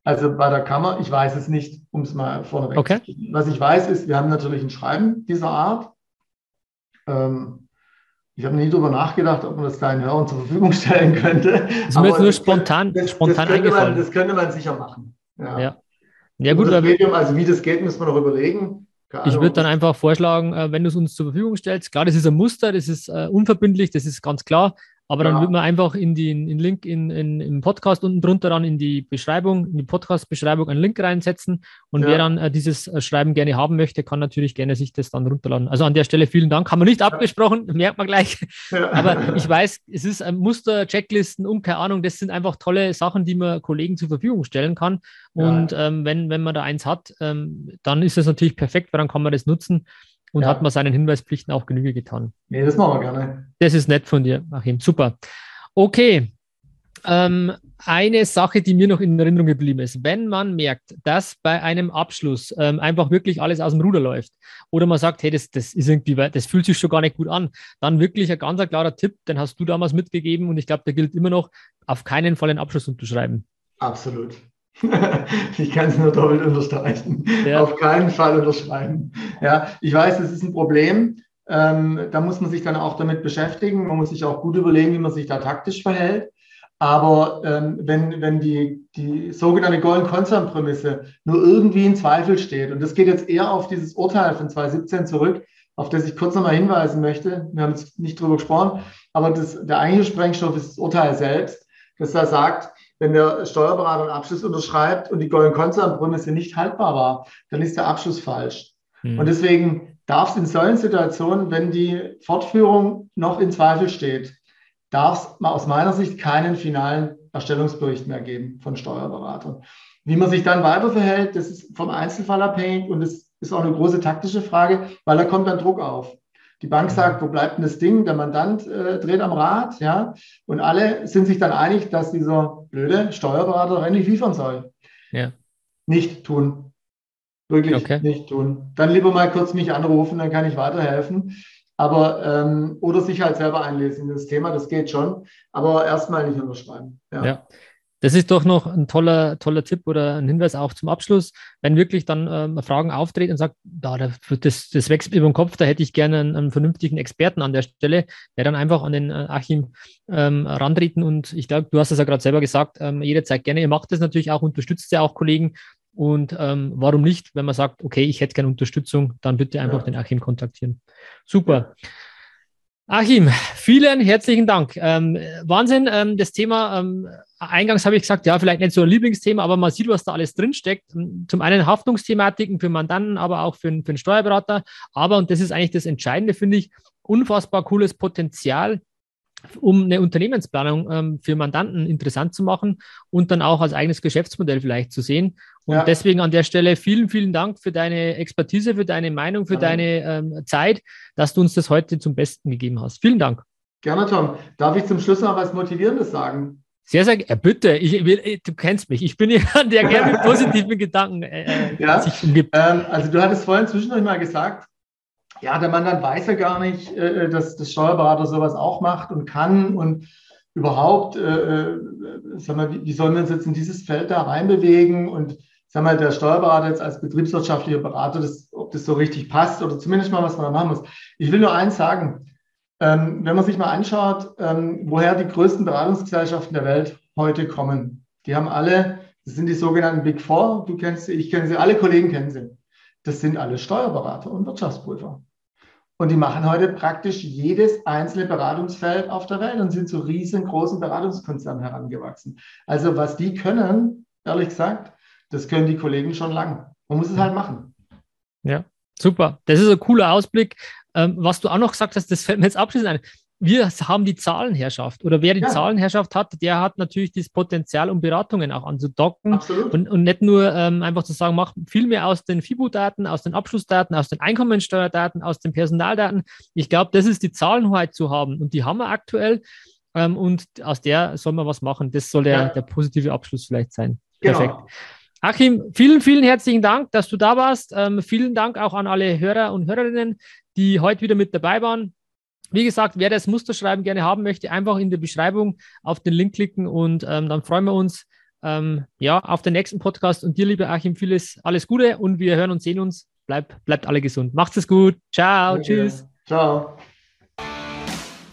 B: also bei der Kammer, ich weiß es nicht, um es mal vorneweg
A: okay.
B: zu sagen. Was ich weiß, ist, wir haben natürlich ein Schreiben dieser Art. Ähm, ich habe nie darüber nachgedacht, ob man das deinen Hörern zur Verfügung stellen könnte.
A: Das ist mir jetzt nur spontan, das, spontan
B: das
A: eingefallen.
B: Man, das könnte man sicher machen.
A: Ja, ja. ja gut.
B: Medium, also wie das geht, müssen wir noch überlegen.
A: Ich würde dann einfach vorschlagen, äh, wenn du es uns zur Verfügung stellst, klar, das ist ein Muster, das ist äh, unverbindlich, das ist ganz klar, aber dann ja. wird man einfach in den in Link in, in, im Podcast unten drunter dann in die Beschreibung, in die Podcast-Beschreibung einen Link reinsetzen. Und ja. wer dann äh, dieses äh, Schreiben gerne haben möchte, kann natürlich gerne sich das dann runterladen. Also an der Stelle vielen Dank. Haben wir nicht abgesprochen, merkt man gleich. Ja. Aber ich weiß, es ist ein Muster, Checklisten und keine Ahnung, das sind einfach tolle Sachen, die man Kollegen zur Verfügung stellen kann. Und ähm, wenn, wenn man da eins hat, ähm, dann ist das natürlich perfekt, weil dann kann man das nutzen und ja. hat man seinen Hinweispflichten auch Genüge getan.
B: Nee, das machen wir gerne.
A: Das ist nett von dir, Achim. Super. Okay. Ähm, eine Sache, die mir noch in Erinnerung geblieben ist, wenn man merkt, dass bei einem Abschluss ähm, einfach wirklich alles aus dem Ruder läuft oder man sagt, hey, das, das ist irgendwie, das fühlt sich schon gar nicht gut an, dann wirklich ein ganz klarer Tipp, den hast du damals mitgegeben und ich glaube, der gilt immer noch, auf keinen Fall einen Abschluss unterschreiben.
B: Absolut. ich kann es nur doppelt unterstreichen. Ja. Auf keinen Fall unterschreiben. Ja, ich weiß, es ist ein Problem. Ähm, da muss man sich dann auch damit beschäftigen. Man muss sich auch gut überlegen, wie man sich da taktisch verhält. Aber ähm, wenn, wenn die, die sogenannte Golden Concern Prämisse nur irgendwie in Zweifel steht, und das geht jetzt eher auf dieses Urteil von 2017 zurück, auf das ich kurz nochmal hinweisen möchte. Wir haben jetzt nicht drüber gesprochen, aber das, der eigentliche Sprengstoff ist das Urteil selbst, das da sagt, wenn der Steuerberater einen Abschluss unterschreibt und die Golden Concern-Prämisse nicht haltbar war, dann ist der Abschluss falsch. Mhm. Und deswegen darf es in solchen Situationen, wenn die Fortführung noch in Zweifel steht, darf es aus meiner Sicht keinen finalen Erstellungsbericht mehr geben von Steuerberatern. Wie man sich dann weiter verhält, das ist vom Einzelfall abhängig und das ist auch eine große taktische Frage, weil da kommt dann Druck auf. Die Bank sagt, wo bleibt denn das Ding? Der Mandant äh, dreht am Rad, ja. Und alle sind sich dann einig, dass dieser blöde Steuerberater endlich liefern soll.
A: Ja.
B: Nicht tun. Wirklich okay. nicht tun. Dann lieber mal kurz mich anrufen, dann kann ich weiterhelfen. Aber ähm, oder sich halt selber einlesen in das Thema, das geht schon. Aber erstmal nicht unterschreiben.
A: ja. ja. Das ist doch noch ein toller, toller Tipp oder ein Hinweis auch zum Abschluss. Wenn wirklich dann ähm, Fragen auftreten und sagt, da, das, das wächst über den Kopf, da hätte ich gerne einen, einen, vernünftigen Experten an der Stelle, der dann einfach an den äh, Achim ähm, rantreten und ich glaube, du hast es ja gerade selber gesagt, ähm, jederzeit gerne. Ihr macht das natürlich auch, unterstützt ja auch Kollegen und ähm, warum nicht, wenn man sagt, okay, ich hätte gerne Unterstützung, dann bitte einfach ja. den Achim kontaktieren. Super. Ja. Achim, vielen herzlichen Dank. Ähm, Wahnsinn, ähm, das Thema, ähm, eingangs habe ich gesagt, ja, vielleicht nicht so ein Lieblingsthema, aber man sieht, was da alles drinsteckt. Zum einen Haftungsthematiken für Mandanten, aber auch für, für einen Steuerberater. Aber, und das ist eigentlich das Entscheidende, finde ich, unfassbar cooles Potenzial um eine Unternehmensplanung ähm, für Mandanten interessant zu machen und dann auch als eigenes Geschäftsmodell vielleicht zu sehen. Und ja. deswegen an der Stelle vielen, vielen Dank für deine Expertise, für deine Meinung, für ja. deine ähm, Zeit, dass du uns das heute zum Besten gegeben hast. Vielen Dank.
B: Gerne, Tom. Darf ich zum Schluss noch was Motivierendes sagen?
A: Sehr, sehr, äh, bitte, ich will, äh, du kennst mich, ich bin jemand, der gerne mit positiven Gedanken äh,
B: äh, ja? sich umgibt. Ähm, also du hattest vorhin zwischendurch mal gesagt, ja, der Mandant weiß ja gar nicht, äh, dass das Steuerberater sowas auch macht und kann und überhaupt, äh, sag mal, wie, wie sollen wir uns jetzt in dieses Feld da reinbewegen und sag mal, der Steuerberater jetzt als betriebswirtschaftlicher Berater, das, ob das so richtig passt oder zumindest mal, was man da machen muss. Ich will nur eins sagen, ähm, wenn man sich mal anschaut, ähm, woher die größten Beratungsgesellschaften der Welt heute kommen, die haben alle, das sind die sogenannten Big Four, du kennst sie, ich kenne sie, alle Kollegen kennen sie. Das sind alle Steuerberater und Wirtschaftsprüfer. Und die machen heute praktisch jedes einzelne Beratungsfeld auf der Welt und sind zu riesengroßen Beratungskonzernen herangewachsen. Also was die können, ehrlich gesagt, das können die Kollegen schon lang. Man muss es halt machen.
A: Ja, super. Das ist ein cooler Ausblick. Ähm, was du auch noch gesagt hast, das fällt mir jetzt abschließend ein wir haben die Zahlenherrschaft oder wer die ja. Zahlenherrschaft hat, der hat natürlich das Potenzial, um Beratungen auch anzudocken und, und nicht nur ähm, einfach zu sagen, mach viel mehr aus den FIBU-Daten, aus den Abschlussdaten, aus den Einkommensteuerdaten, aus den Personaldaten. Ich glaube, das ist die Zahlenhoheit zu haben und die haben wir aktuell ähm, und aus der soll man was machen. Das soll der, ja. der positive Abschluss vielleicht sein. Genau. Perfekt. Achim, vielen, vielen herzlichen Dank, dass du da warst. Ähm, vielen Dank auch an alle Hörer und Hörerinnen, die heute wieder mit dabei waren. Wie gesagt, wer das Musterschreiben gerne haben möchte, einfach in der Beschreibung auf den Link klicken und ähm, dann freuen wir uns ähm, ja, auf den nächsten Podcast. Und dir, lieber Achim, vieles, alles Gute und wir hören und sehen uns. Bleib, bleibt alle gesund. Macht's es gut. Ciao. Danke. Tschüss. Ciao.